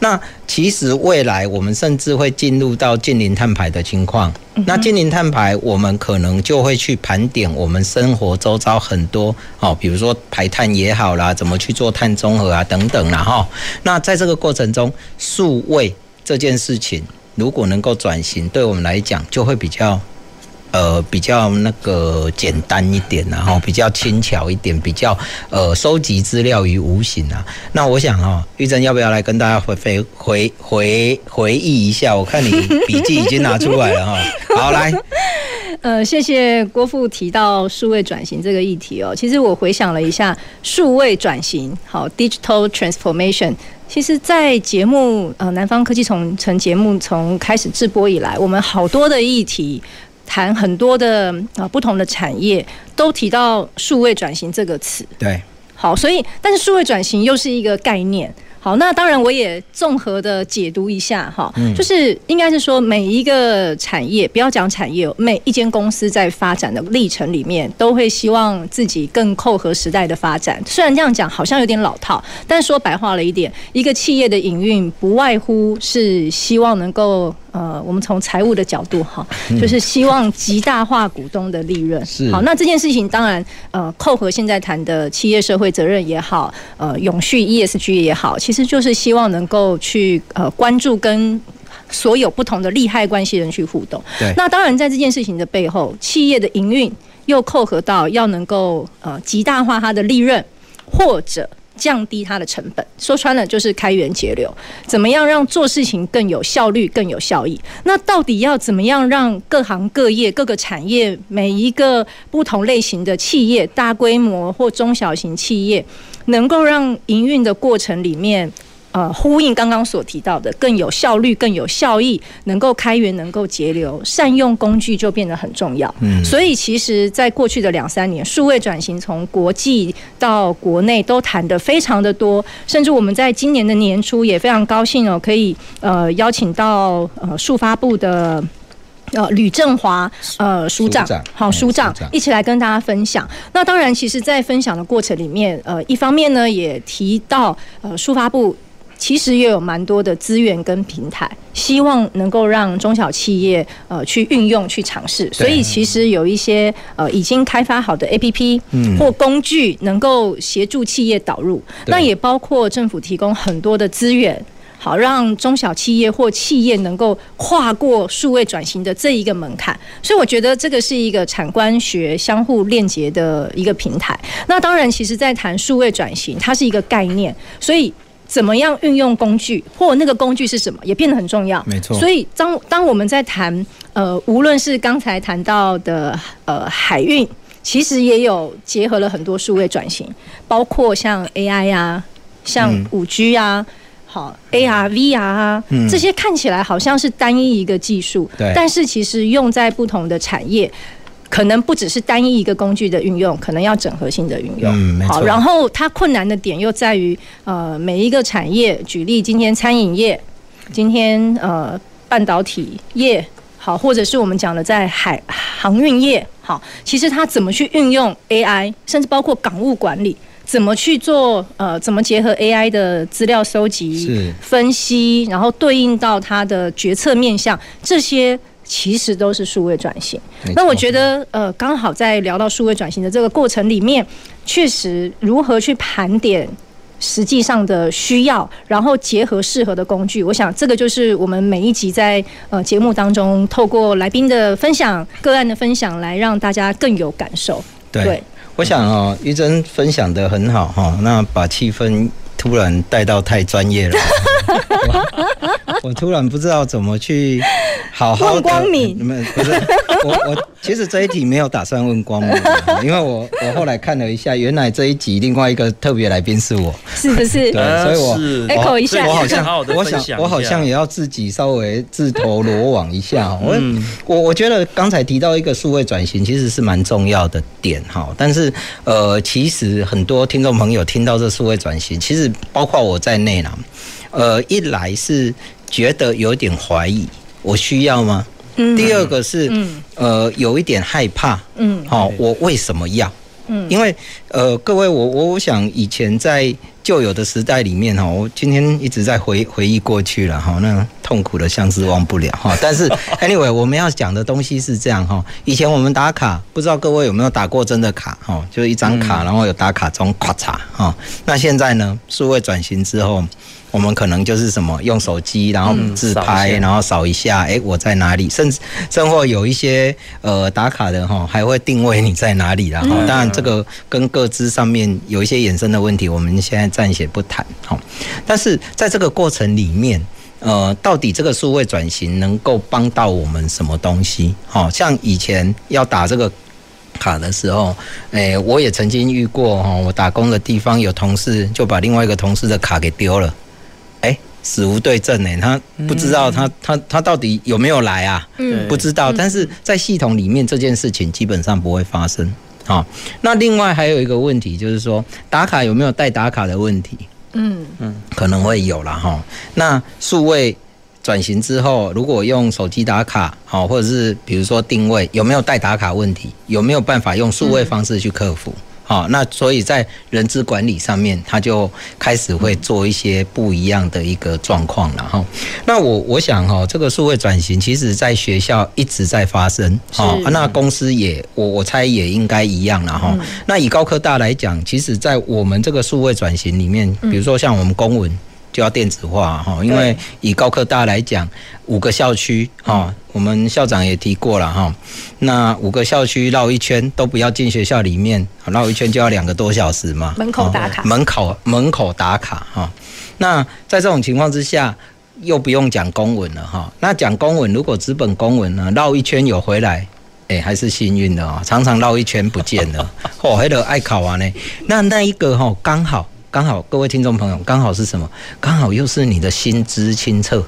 那其实未来我们甚至会进入到近零碳排的情况。那近零碳排，我们可能就会去盘点我们生活周遭很多哦，比如说排碳也好啦，怎么去做碳中和啊等等啦哈。那在这个过程中，数位这件事情如果能够转型，对我们来讲就会比较。呃，比较那个简单一点，然后比较轻巧一点，比较呃收集资料于无形啊。那我想哈，玉珍要不要来跟大家回回回回回忆一下？我看你笔记已经拿出来了哈。[laughs] 好，来，呃，谢谢郭富提到数位转型这个议题哦。其实我回想了一下，数位转型，好，digital transformation。其实，在节目呃南方科技从城节目从开始制播以来，我们好多的议题。谈很多的啊不同的产业都提到数位转型这个词，对好，所以但是数位转型又是一个概念。好，那当然我也综合的解读一下哈，就是应该是说每一个产业，不要讲产业，每一间公司在发展的历程里面，都会希望自己更扣合时代的发展。虽然这样讲好像有点老套，但说白话了一点，一个企业的营运不外乎是希望能够。呃，我们从财务的角度哈，就是希望极大化股东的利润。是好，那这件事情当然呃，扣合现在谈的企业社会责任也好，呃，永续 ESG 也好，其实就是希望能够去呃关注跟所有不同的利害关系人去互动。对。那当然，在这件事情的背后，企业的营运又扣合到要能够呃极大化它的利润，或者。降低它的成本，说穿了就是开源节流。怎么样让做事情更有效率、更有效益？那到底要怎么样让各行各业、各个产业、每一个不同类型的企业、大规模或中小型企业，能够让营运的过程里面？呃，呼应刚刚所提到的，更有效率、更有效益，能够开源、能够节流，善用工具就变得很重要。嗯，所以其实，在过去的两三年，数位转型从国际到国内都谈得非常的多，甚至我们在今年的年初也非常高兴哦，可以呃邀请到呃数发部的呃吕振华呃署长，好署长一起来跟大家分享。那当然，其实，在分享的过程里面，呃，一方面呢，也提到呃数发部。其实也有蛮多的资源跟平台，希望能够让中小企业呃去运用去尝试。所以其实有一些呃已经开发好的 APP 或工具，能够协助企业导入。那也包括政府提供很多的资源，好让中小企业或企业能够跨过数位转型的这一个门槛。所以我觉得这个是一个产官学相互链接的一个平台。那当然，其实在谈数位转型，它是一个概念，所以。怎么样运用工具，或那个工具是什么，也变得很重要。没错。所以当当我们在谈，呃，无论是刚才谈到的，呃，海运，其实也有结合了很多数位转型，包括像 AI 啊，像五 G 啊，嗯、好 AR、VR 啊，嗯、这些看起来好像是单一一个技术，对，但是其实用在不同的产业。可能不只是单一一个工具的运用，可能要整合性的运用。嗯。好，然后它困难的点又在于，呃，每一个产业，举例今天餐饮业，今天呃半导体业，好，或者是我们讲的在海航运业，好，其实它怎么去运用 AI，甚至包括港务管理，怎么去做呃，怎么结合 AI 的资料收集、分析，然后对应到它的决策面向这些。其实都是数位转型。那我觉得，呃，刚好在聊到数位转型的这个过程里面，确实如何去盘点实际上的需要，然后结合适合的工具。我想，这个就是我们每一集在呃节目当中，透过来宾的分享、个案的分享，来让大家更有感受。对，对我想哦，玉珍分享的很好哈，那把气氛突然带到太专业了。我，[laughs] 我突然不知道怎么去好好的。问光敏，你们不是我我其实这一题没有打算问光敏，[laughs] 因为我我后来看了一下，原来这一集另外一个特别来宾是我，是不是？对，所以我 [laughs] echo 一下，我好像我想我好像也要自己稍微自投罗网一下。我我我觉得刚才提到一个数位转型，其实是蛮重要的点哈。但是呃，其实很多听众朋友听到这数位转型，其实包括我在内呢。呃，一来是觉得有点怀疑，我需要吗？嗯。第二个是，嗯，呃，有一点害怕，嗯，好，我为什么要？嗯，因为呃，各位，我我我想以前在旧有的时代里面哈，我今天一直在回回忆过去了哈，那痛苦的相思忘不了哈。[laughs] 但是 anyway，我们要讲的东西是这样哈，以前我们打卡，不知道各位有没有打过真的卡哈，就是一张卡，然后有打卡中咔嚓哈。那现在呢，数位转型之后。我们可能就是什么用手机，然后自拍，然后扫一下，哎，我在哪里？甚至甚或有一些呃打卡的哈，还会定位你在哪里啦。哈。当然，这个跟各自上面有一些衍生的问题，我们现在暂且不谈。哈，但是在这个过程里面，呃，到底这个数位转型能够帮到我们什么东西？好像以前要打这个卡的时候，哎，我也曾经遇过哈，我打工的地方有同事就把另外一个同事的卡给丢了。死无对证呢，他不知道他他他到底有没有来啊？嗯，不知道。但是在系统里面这件事情基本上不会发生。好，那另外还有一个问题就是说，打卡有没有带打卡的问题？嗯嗯，可能会有了哈。那数位转型之后，如果用手机打卡，好，或者是比如说定位，有没有带打卡问题？有没有办法用数位方式去克服？好，那所以在人资管理上面，他就开始会做一些不一样的一个状况了哈。那我我想哈，这个数位转型，其实在学校一直在发生，哈，那公司也我我猜也应该一样了哈。那以高科大来讲，其实在我们这个数位转型里面，比如说像我们公文。就要电子化哈，因为以高科大来讲，五个校区哈，我们校长也提过了哈，那五个校区绕一圈都不要进学校里面，绕一圈就要两个多小时嘛。门口打卡，门口门口打卡哈。那在这种情况之下，又不用讲公文了哈。那讲公文，如果纸本公文呢，绕一圈有回来，哎，还是幸运的哦。常常绕一圈不见了，[laughs] 哦，还得爱考完呢。那那一个哈，刚好。刚好，各位听众朋友，刚好是什么？刚好又是你的薪资清册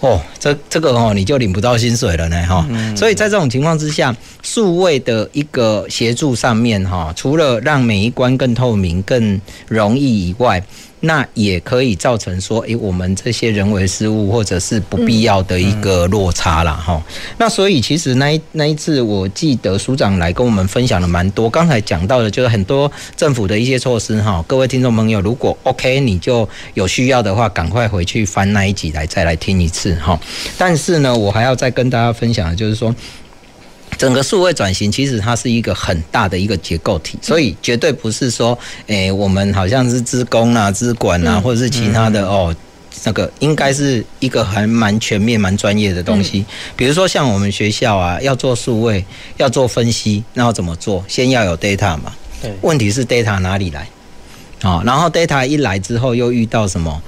哦，这这个哦，你就领不到薪水了呢哈。所以在这种情况之下，数位的一个协助上面哈，除了让每一关更透明、更容易以外，那也可以造成说，诶，我们这些人为失误或者是不必要的一个落差了哈。那所以其实那一那一次，我记得署长来跟我们分享了蛮多。刚才讲到的就是很多政府的一些措施哈。各位听众朋友，如果 OK，你就有需要的话，赶快回去翻那一集来再来听一次哈。但是呢，我还要再跟大家分享的就是说。整个数位转型其实它是一个很大的一个结构体，所以绝对不是说，诶，我们好像是资工啊、资管啊，或者是其他的哦，那个应该是一个还蛮全面、蛮专业的东西。比如说像我们学校啊，要做数位，要做分析，那要怎么做？先要有 data 嘛。对。问题是 data 哪里来？啊，然后 data 一来之后，又遇到什么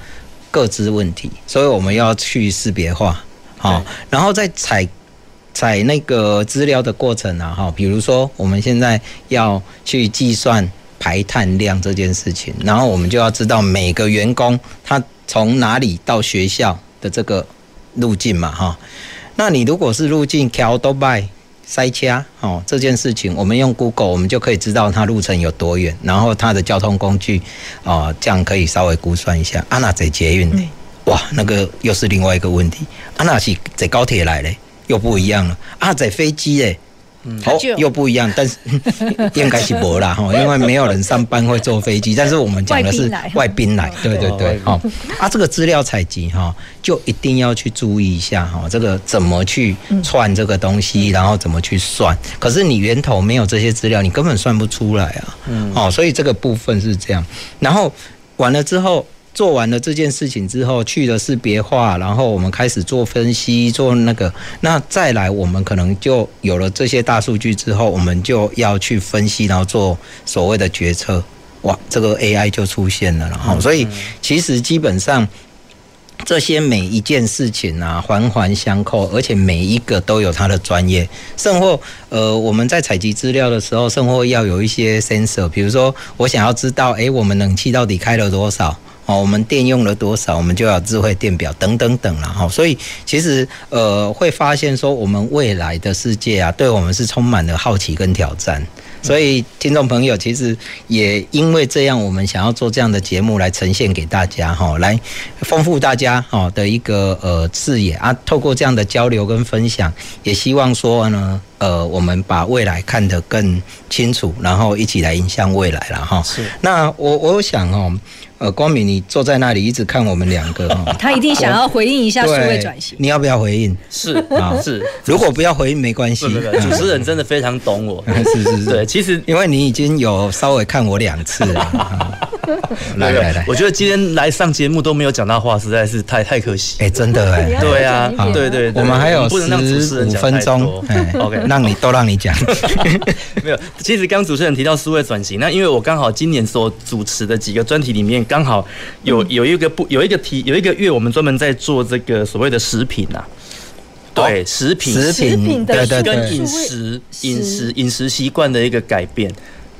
各资问题，所以我们要去识别化，好，然后再采。在那个资料的过程啊，哈，比如说我们现在要去计算排碳量这件事情，然后我们就要知道每个员工他从哪里到学校的这个路径嘛，哈。那你如果是路径桥都拜塞车哦，这件事情我们用 Google 我们就可以知道它路程有多远，然后它的交通工具啊，这样可以稍微估算一下。啊，那在捷运呢？哇，那个又是另外一个问题。啊，那是坐高铁来嘞？又不一样了啊！在飞机诶，好、哦、又不一样，但是 [laughs] 应该是没啦哈，因为没有人上班会坐飞机。[laughs] 但是我们讲的是外宾来，对对对，好啊，这个资料采集哈，就一定要去注意一下哈，这个怎么去串这个东西，然后怎么去算。可是你源头没有这些资料，你根本算不出来啊。嗯，哦，所以这个部分是这样。然后完了之后。做完了这件事情之后，去了是别化，然后我们开始做分析，做那个，那再来我们可能就有了这些大数据之后，我们就要去分析，然后做所谓的决策。哇，这个 AI 就出现了，然后所以其实基本上这些每一件事情啊，环环相扣，而且每一个都有它的专业。甚或呃，我们在采集资料的时候，甚或要有一些 sensor，比如说我想要知道，哎，我们冷气到底开了多少？哦，我们电用了多少，我们就要智慧电表等等等了哈。所以其实呃，会发现说，我们未来的世界啊，对我们是充满了好奇跟挑战。所以听众朋友，其实也因为这样，我们想要做这样的节目来呈现给大家哈，来丰富大家哈的一个呃视野啊。透过这样的交流跟分享，也希望说呢，呃，我们把未来看得更清楚，然后一起来迎向未来了哈。是。那我我想哦。呃，光明，你坐在那里一直看我们两个哈，[laughs] 他一定想要回应一下数位转型。你要不要回应？是啊，是。如果不要回应没关系。[laughs] 主持人真的非常懂我。[laughs] 是是是。对，其实因为你已经有稍微看我两次了。来来来，我觉得今天来上节目都没有讲到话，实在是太太可惜。哎，真的哎。对啊，对对。我们还有十五分钟，哎，OK，让你都让你讲。[laughs] 没有，其实刚主持人提到数位转型，那因为我刚好今年所主持的几个专题里面。刚好有有一个不有一个题有一个月，我们专门在做这个所谓的食品呐，对，食品食品的跟饮食饮食饮食习惯的一个改变，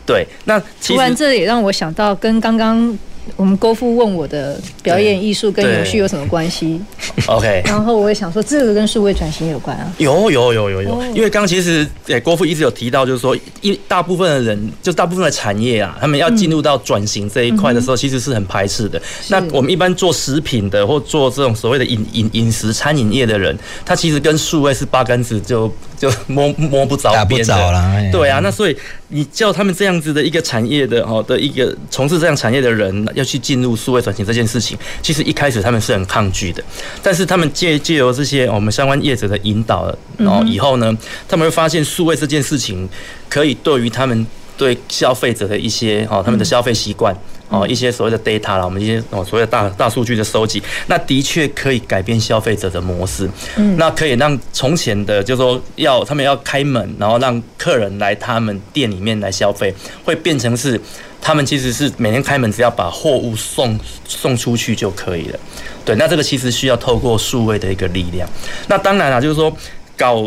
对。那突然这也让我想到，跟刚刚我们郭富问我的表演艺术跟永续有什么关系？OK，[laughs] 然后我也想说，这个跟数位转型有关啊。有有有有有，因为刚刚其实诶郭富一直有提到，就是说一大部分的人，就大部分的产业啊，他们要进入到转型这一块的时候，其实是很排斥的。那我们一般做食品的或做这种所谓的饮饮饮食餐饮业的人，他其实跟数位是八竿子就就摸摸不着边的。对啊，那所以你叫他们这样子的一个产业的哦的一个从事这样产业的人要去进入数位转型这件事情，其实一开始他们是很抗拒的。但是他们借借由这些我们相关业者的引导，然后以后呢，他们会发现数位这件事情可以对于他们对消费者的一些哦他们的消费习惯。哦，一些所谓的 data 啦，我们一些哦所谓的大大数据的收集，那的确可以改变消费者的模式。嗯，那可以让从前的，就是说要他们要开门，然后让客人来他们店里面来消费，会变成是他们其实是每天开门，只要把货物送送出去就可以了。对，那这个其实需要透过数位的一个力量。那当然了，就是说搞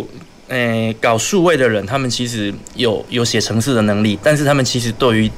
诶、欸、搞数位的人，他们其实有有写程式的能力，但是他们其实对于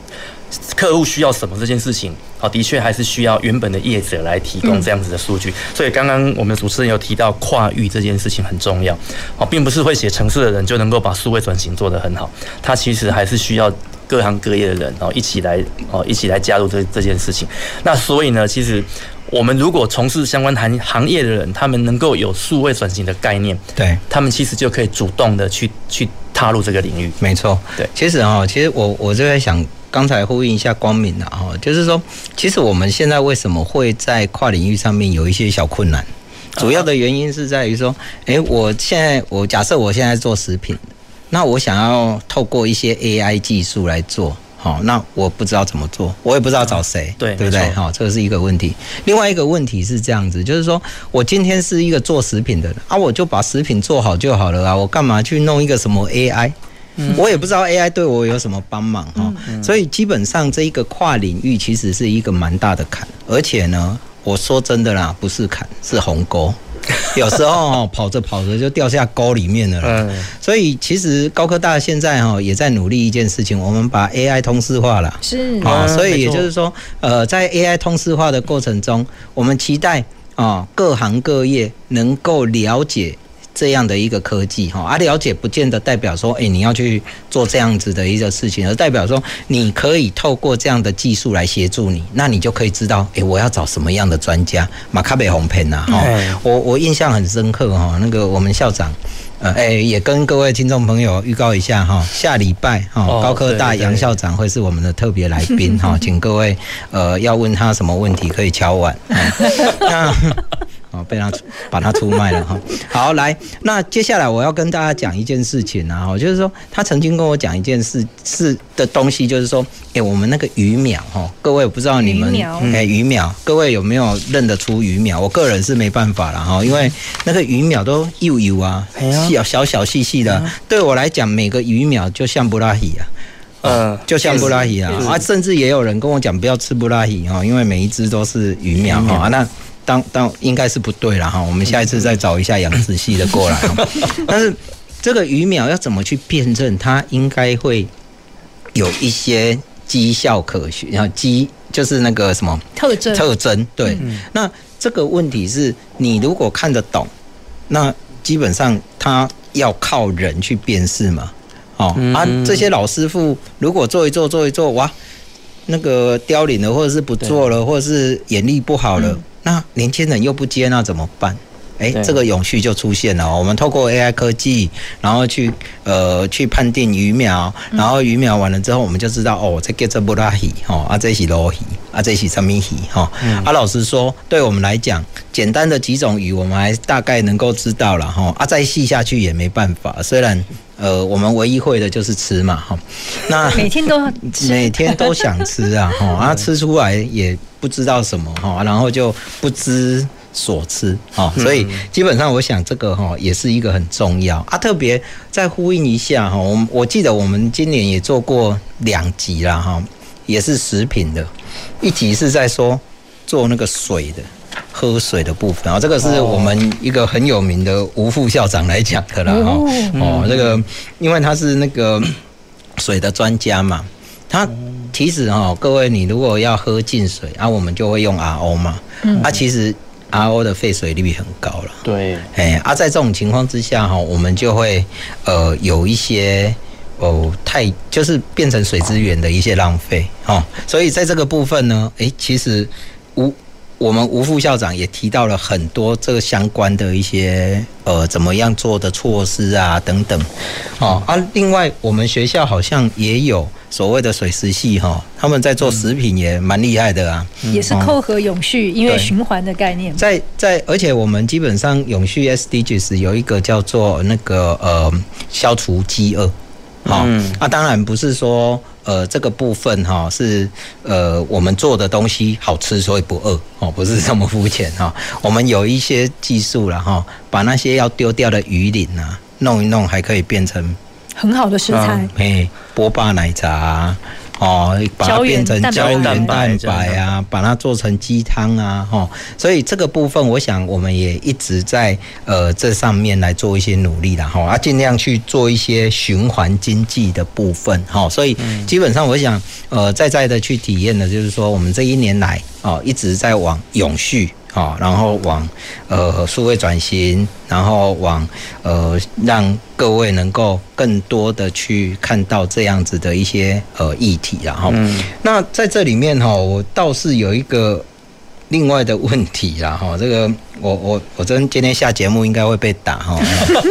客户需要什么这件事情，好，的确还是需要原本的业者来提供这样子的数据。所以刚刚我们的主持人有提到跨域这件事情很重要，好，并不是会写程式的人就能够把数位转型做得很好，他其实还是需要各行各业的人哦一起来哦一起来加入这这件事情。那所以呢，其实我们如果从事相关行行业的人，他们能够有数位转型的概念，对，他们其实就可以主动的去去踏入这个领域。没错，对，其实啊，其实我我就在想。刚才呼应一下光明了哈，就是说，其实我们现在为什么会在跨领域上面有一些小困难？主要的原因是在于说，诶，我现在我假设我现在做食品，那我想要透过一些 AI 技术来做，好，那我不知道怎么做，我也不知道找谁，对对不对？好，这个是一个问题。另外一个问题是这样子，就是说我今天是一个做食品的人啊，我就把食品做好就好了啊，我干嘛去弄一个什么 AI？我也不知道 AI 对我有什么帮忙哈，所以基本上这一个跨领域其实是一个蛮大的坎，而且呢，我说真的啦，不是坎，是鸿沟，[laughs] 有时候跑着跑着就掉下沟里面了。所以其实高科大现在哈也在努力一件事情，我们把 AI 通识化了，是。啊，所以也就是说，呃，在 AI 通识化的过程中，我们期待啊各行各业能够了解。这样的一个科技哈，啊，了解不见得代表说，哎，你要去做这样子的一个事情，而代表说你可以透过这样的技术来协助你，那你就可以知道，哎，我要找什么样的专家。马卡贝红片呐，哈，我我印象很深刻哈，那个我们校长。呃，哎，也跟各位听众朋友预告一下哈，下礼拜哈，高科大杨校长会是我们的特别来宾哈，[laughs] 请各位呃要问他什么问题可以敲碗。[laughs] 那哦，被他把他出卖了哈。[laughs] 好，来，那接下来我要跟大家讲一件事情啊，就是说他曾经跟我讲一件事是的东西，就是说，哎，我们那个鱼苗哈，各位我不知道你们哎鱼苗，各位有没有认得出鱼苗？我个人是没办法了哈，因为那个鱼苗都幼幼啊。小小小细细的，对我来讲，每个鱼苗就像布拉希啊，嗯，就像布拉希啊，啊，甚至也有人跟我讲不要吃布拉希哈，因为每一只都是鱼苗哈。那当当应该是不对了哈，我们下一次再找一下养殖系的过来。[laughs] 但是这个鱼苗要怎么去辨认？它应该会有一些绩效可循，然后绩就是那个什么特征特征。对，那这个问题是你如果看得懂，那。基本上它要靠人去辨识嘛，哦，啊，这些老师傅如果做一做做一做，哇，那个凋零了，或者是不做了，或者是眼力不好了，那年轻人又不接，那怎么办？哎，这个永续就出现了。我们透过 AI 科技，然后去呃去判定鱼苗，然后鱼苗完了之后，我们就知道哦，这叫做布拉鱼哈，啊这是罗鱼，啊这是什么鱼哈？啊，老实说，对我们来讲，简单的几种鱼，我们还大概能够知道了哈。啊，再细下去也没办法。虽然呃，我们唯一会的就是吃嘛哈。那每天都 [laughs] 每天都想吃啊哈，啊 [laughs] 吃出来也不知道什么哈，然后就不知。所知哈，所以基本上我想这个哈也是一个很重要啊。特别再呼应一下哈，我我记得我们今年也做过两集啦哈，也是食品的，一集是在说做那个水的喝水的部分啊，这个是我们一个很有名的吴副校长来讲的啦哈哦，这个因为他是那个水的专家嘛，他。其实哈，各位你如果要喝净水，啊，我们就会用 RO 嘛，嗯，啊，其实 RO 的废水率很高了，对，哎，啊，在这种情况之下哈，我们就会呃有一些哦太就是变成水资源的一些浪费哦，所以在这个部分呢，哎，其实吴。我们吴副校长也提到了很多这个相关的一些呃怎么样做的措施啊等等，哦啊，另外我们学校好像也有所谓的水石系哈，他们在做食品也蛮厉害的啊，也是扣合永续，因为循环的概念。在在，而且我们基本上永续 SDGs 有一个叫做那个呃消除饥饿，好，啊当然不是说。呃，这个部分哈是呃我们做的东西好吃，所以不饿哦，不是这么肤浅哈。我们有一些技术了哈，把那些要丢掉的鱼鳞啊弄一弄，还可以变成很好的食材。嘿，波霸奶茶。哦，把它变成胶原蛋白啊，把它做成鸡汤啊，哈，所以这个部分，我想我们也一直在呃这上面来做一些努力的哈，啊，尽量去做一些循环经济的部分，哈，所以基本上我想呃在在的去体验的，就是说我们这一年来哦一直在往永续。好，然后往呃数位转型，然后往呃让各位能够更多的去看到这样子的一些呃议题，然后，嗯，那在这里面哈，我倒是有一个。另外的问题啦，哈，这个我我我真今天下节目应该会被打哈。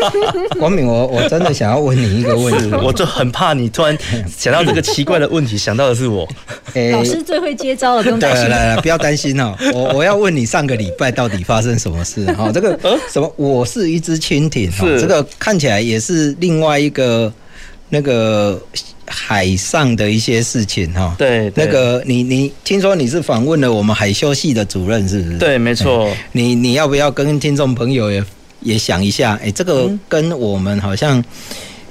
[laughs] 光明，我我真的想要问你一个问题，我就很怕你突然想到这个奇怪的问题，想到的是我。欸、老师最会接招了，不用担心。对，来来，不要担心哦。我我要问你，上个礼拜到底发生什么事？哈，这个什么？我是一只蜻蜓，哈，这个看起来也是另外一个那个。海上的一些事情哈，对，那个你你听说你是访问了我们海修系的主任是不是？对，没错。你你要不要跟听众朋友也也想一下？哎，这个跟我们好像。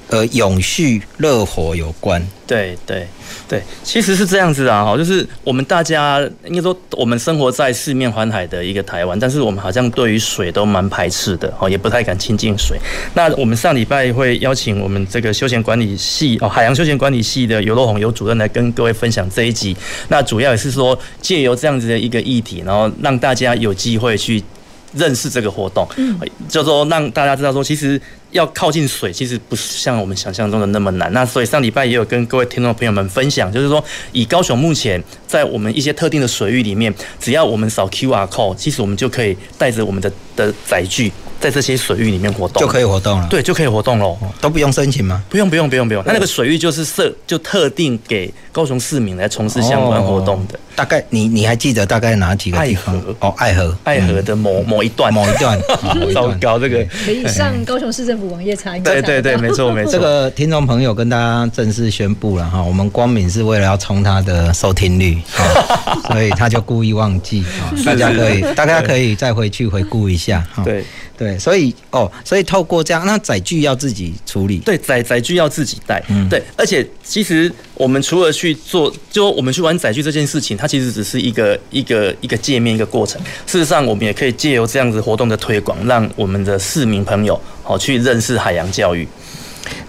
呃，永续热火有关，对对对，其实是这样子啊，哈，就是我们大家应该说，我们生活在四面环海的一个台湾，但是我们好像对于水都蛮排斥的，哦，也不太敢亲近水。那我们上礼拜会邀请我们这个休闲管理系哦，海洋休闲管理系的游若红游主任来跟各位分享这一集。那主要也是说，借由这样子的一个议题，然后让大家有机会去认识这个活动，嗯，就说让大家知道说，其实。要靠近水，其实不是像我们想象中的那么难。那所以上礼拜也有跟各位听众朋友们分享，就是说以高雄目前在我们一些特定的水域里面，只要我们扫 QR code，其实我们就可以带着我们的的载具在这些水域里面活动，就可以活动了。对，就可以活动了，都不用申请吗？不用，不用，不用，不用。那那个水域就是设就特定给高雄市民来从事相关活动的。哦、大概你你还记得大概哪几个地方？爱河哦，爱河，爱河的某某一段，[laughs] 某一段，糟糕，这个可以上高雄市政府。网页查，对对对，没错没错。这个听众朋友跟大家正式宣布了哈，我们光敏是为了要冲他的收听率，[laughs] 所以他就故意忘记，大家可以大家可以再回去回顾一下哈。对对，所以哦，所以透过这样，那载具要自己处理，对，载载具要自己带，嗯，对，而且其实我们除了去做，就我们去玩载具这件事情，它其实只是一个一个一个界面一个过程。事实上，我们也可以借由这样子活动的推广，让我们的市民朋友好去认识海洋教育。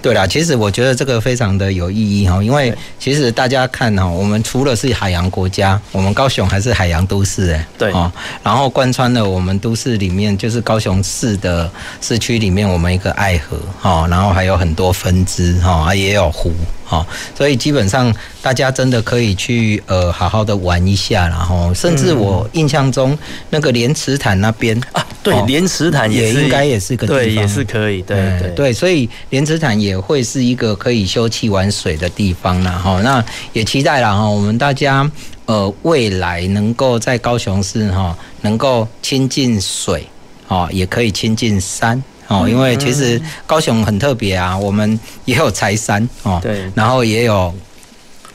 对啦，其实我觉得这个非常的有意义哈，因为其实大家看哈，我们除了是海洋国家，我们高雄还是海洋都市哎，对啊，然后贯穿了我们都市里面，就是高雄市的市区里面，我们一个爱河哈，然后还有很多分支哈，也有湖。好，所以基本上大家真的可以去呃好好的玩一下，然后甚至我印象中那个莲池潭那边啊，对，莲池潭也应该也是个地方，对，也是可以，对对对，所以莲池潭也会是一个可以休憩玩水的地方啦。哈。那也期待了哈，我们大家呃未来能够在高雄市哈能够亲近水，哦，也可以亲近山。哦，因为其实高雄很特别啊，我们也有柴山哦，对，然后也有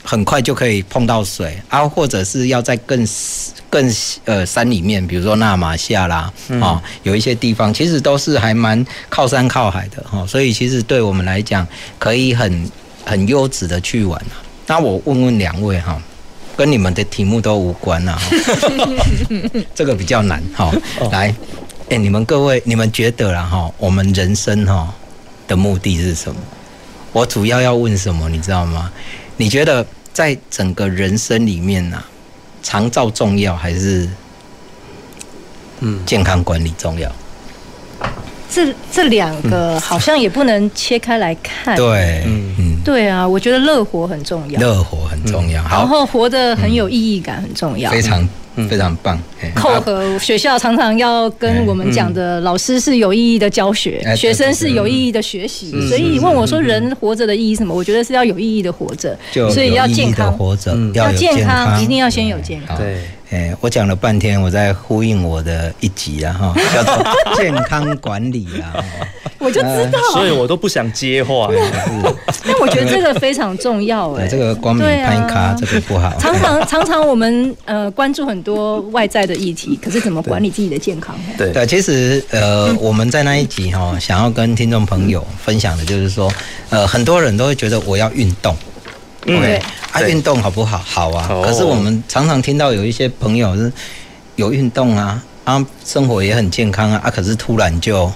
很快就可以碰到水啊，或者是要在更更呃山里面，比如说纳玛夏啦，哦，有一些地方其实都是还蛮靠山靠海的哈，所以其实对我们来讲可以很很优质的去玩。那我问问两位哈，跟你们的题目都无关啊，[laughs] [laughs] 这个比较难哈，来。哎，你们各位，你们觉得啦哈，我们人生哈的目的是什么？我主要要问什么，你知道吗？你觉得在整个人生里面呢、啊，长照重要还是嗯健康管理重要？这这两个好像也不能切开来看。对，嗯。嗯，对啊，我觉得乐活很重要，乐活很重要，然后活得很有意义感很重要，非常。非常棒，扣合学校常常要跟我们讲的，老师是有意义的教学，学生是有意义的学习。所以问我说，人活着的意义是什么？我觉得是要有意义的活着，所以要健康。活着，要健康，一定要先有健康。对。哎，我讲了半天，我在呼应我的一集啊，哈，叫做 [laughs] 健康管理啊。[laughs] 我就知道，所以我都不想接话。[laughs] 但我觉得这个非常重要，哎，这个光明拍卡这个不好。常常常常我们呃关注很多外在的议题，可是怎么管理自己的健康？对对，其实呃我们在那一集哈，想要跟听众朋友分享的就是说，呃很多人都会觉得我要运动。对，爱、啊、运动好不好？好啊。可是我们常常听到有一些朋友是有运动啊，啊，生活也很健康啊，啊，可是突然就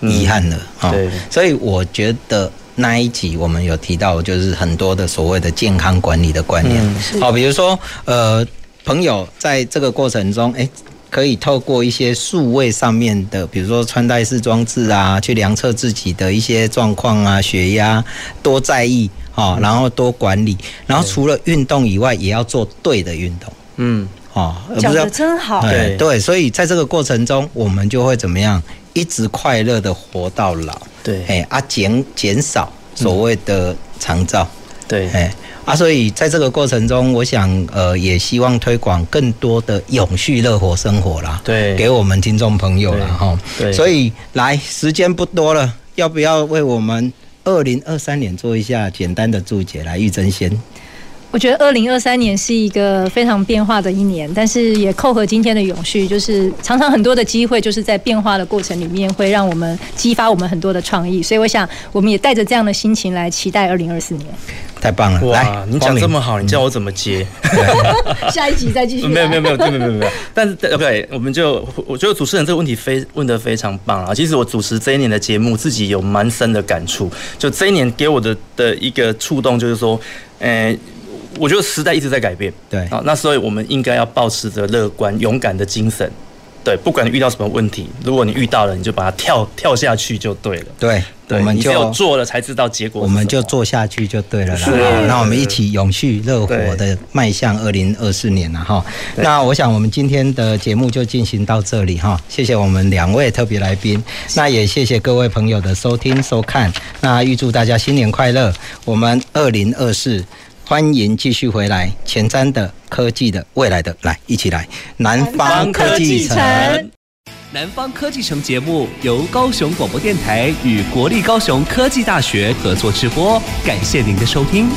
遗憾了啊。对。所以我觉得那一集我们有提到，就是很多的所谓的健康管理的观念。好，比如说呃，朋友在这个过程中，哎，可以透过一些数位上面的，比如说穿戴式装置啊，去量测自己的一些状况啊，血压，多在意。哦，然后多管理，然后除了运动以外，也要做对的运动。嗯，哦，讲的真好。对对，所以在这个过程中，我们就会怎么样，一直快乐的活到老。对，哎啊，减减少所谓的长照。对，哎啊，所以在这个过程中，我想呃，也希望推广更多的永续乐活生活啦。对，给我们听众朋友了哈。对，所以来，时间不多了，要不要为我们？二零二三年做一下简单的注解来，玉珍先。我觉得二零二三年是一个非常变化的一年，但是也扣合今天的永续，就是常常很多的机会，就是在变化的过程里面，会让我们激发我们很多的创意。所以我想，我们也带着这样的心情来期待二零二四年。太棒了！哇，你讲这么好，你叫我怎么接？下一集再继续。[laughs] 没有没有没有没有没有没有。但是 OK，我们就我觉得主持人这个问题非问的非常棒啊。其实我主持这一年的节目，自己有蛮深的感触。就这一年给我的的一个触动，就是说，呃。我觉得时代一直在改变，对。啊，那所以我们应该要保持着乐观、勇敢的精神，对，不管你遇到什么问题，如果你遇到了，你就把它跳跳下去就对了，对，对我们就有做了才知道结果，我们就做下去就对了啦。是，那我们一起永续热火的迈向二零二四年了哈。那我想我们今天的节目就进行到这里哈，谢谢我们两位特别来宾，那也谢谢各位朋友的收听收看，那预祝大家新年快乐，我们二零二四。欢迎继续回来，前瞻的科技的未来的，来一起来南方科技城。南方科技城节目由高雄广播电台与国立高雄科技大学合作直播，感谢您的收听。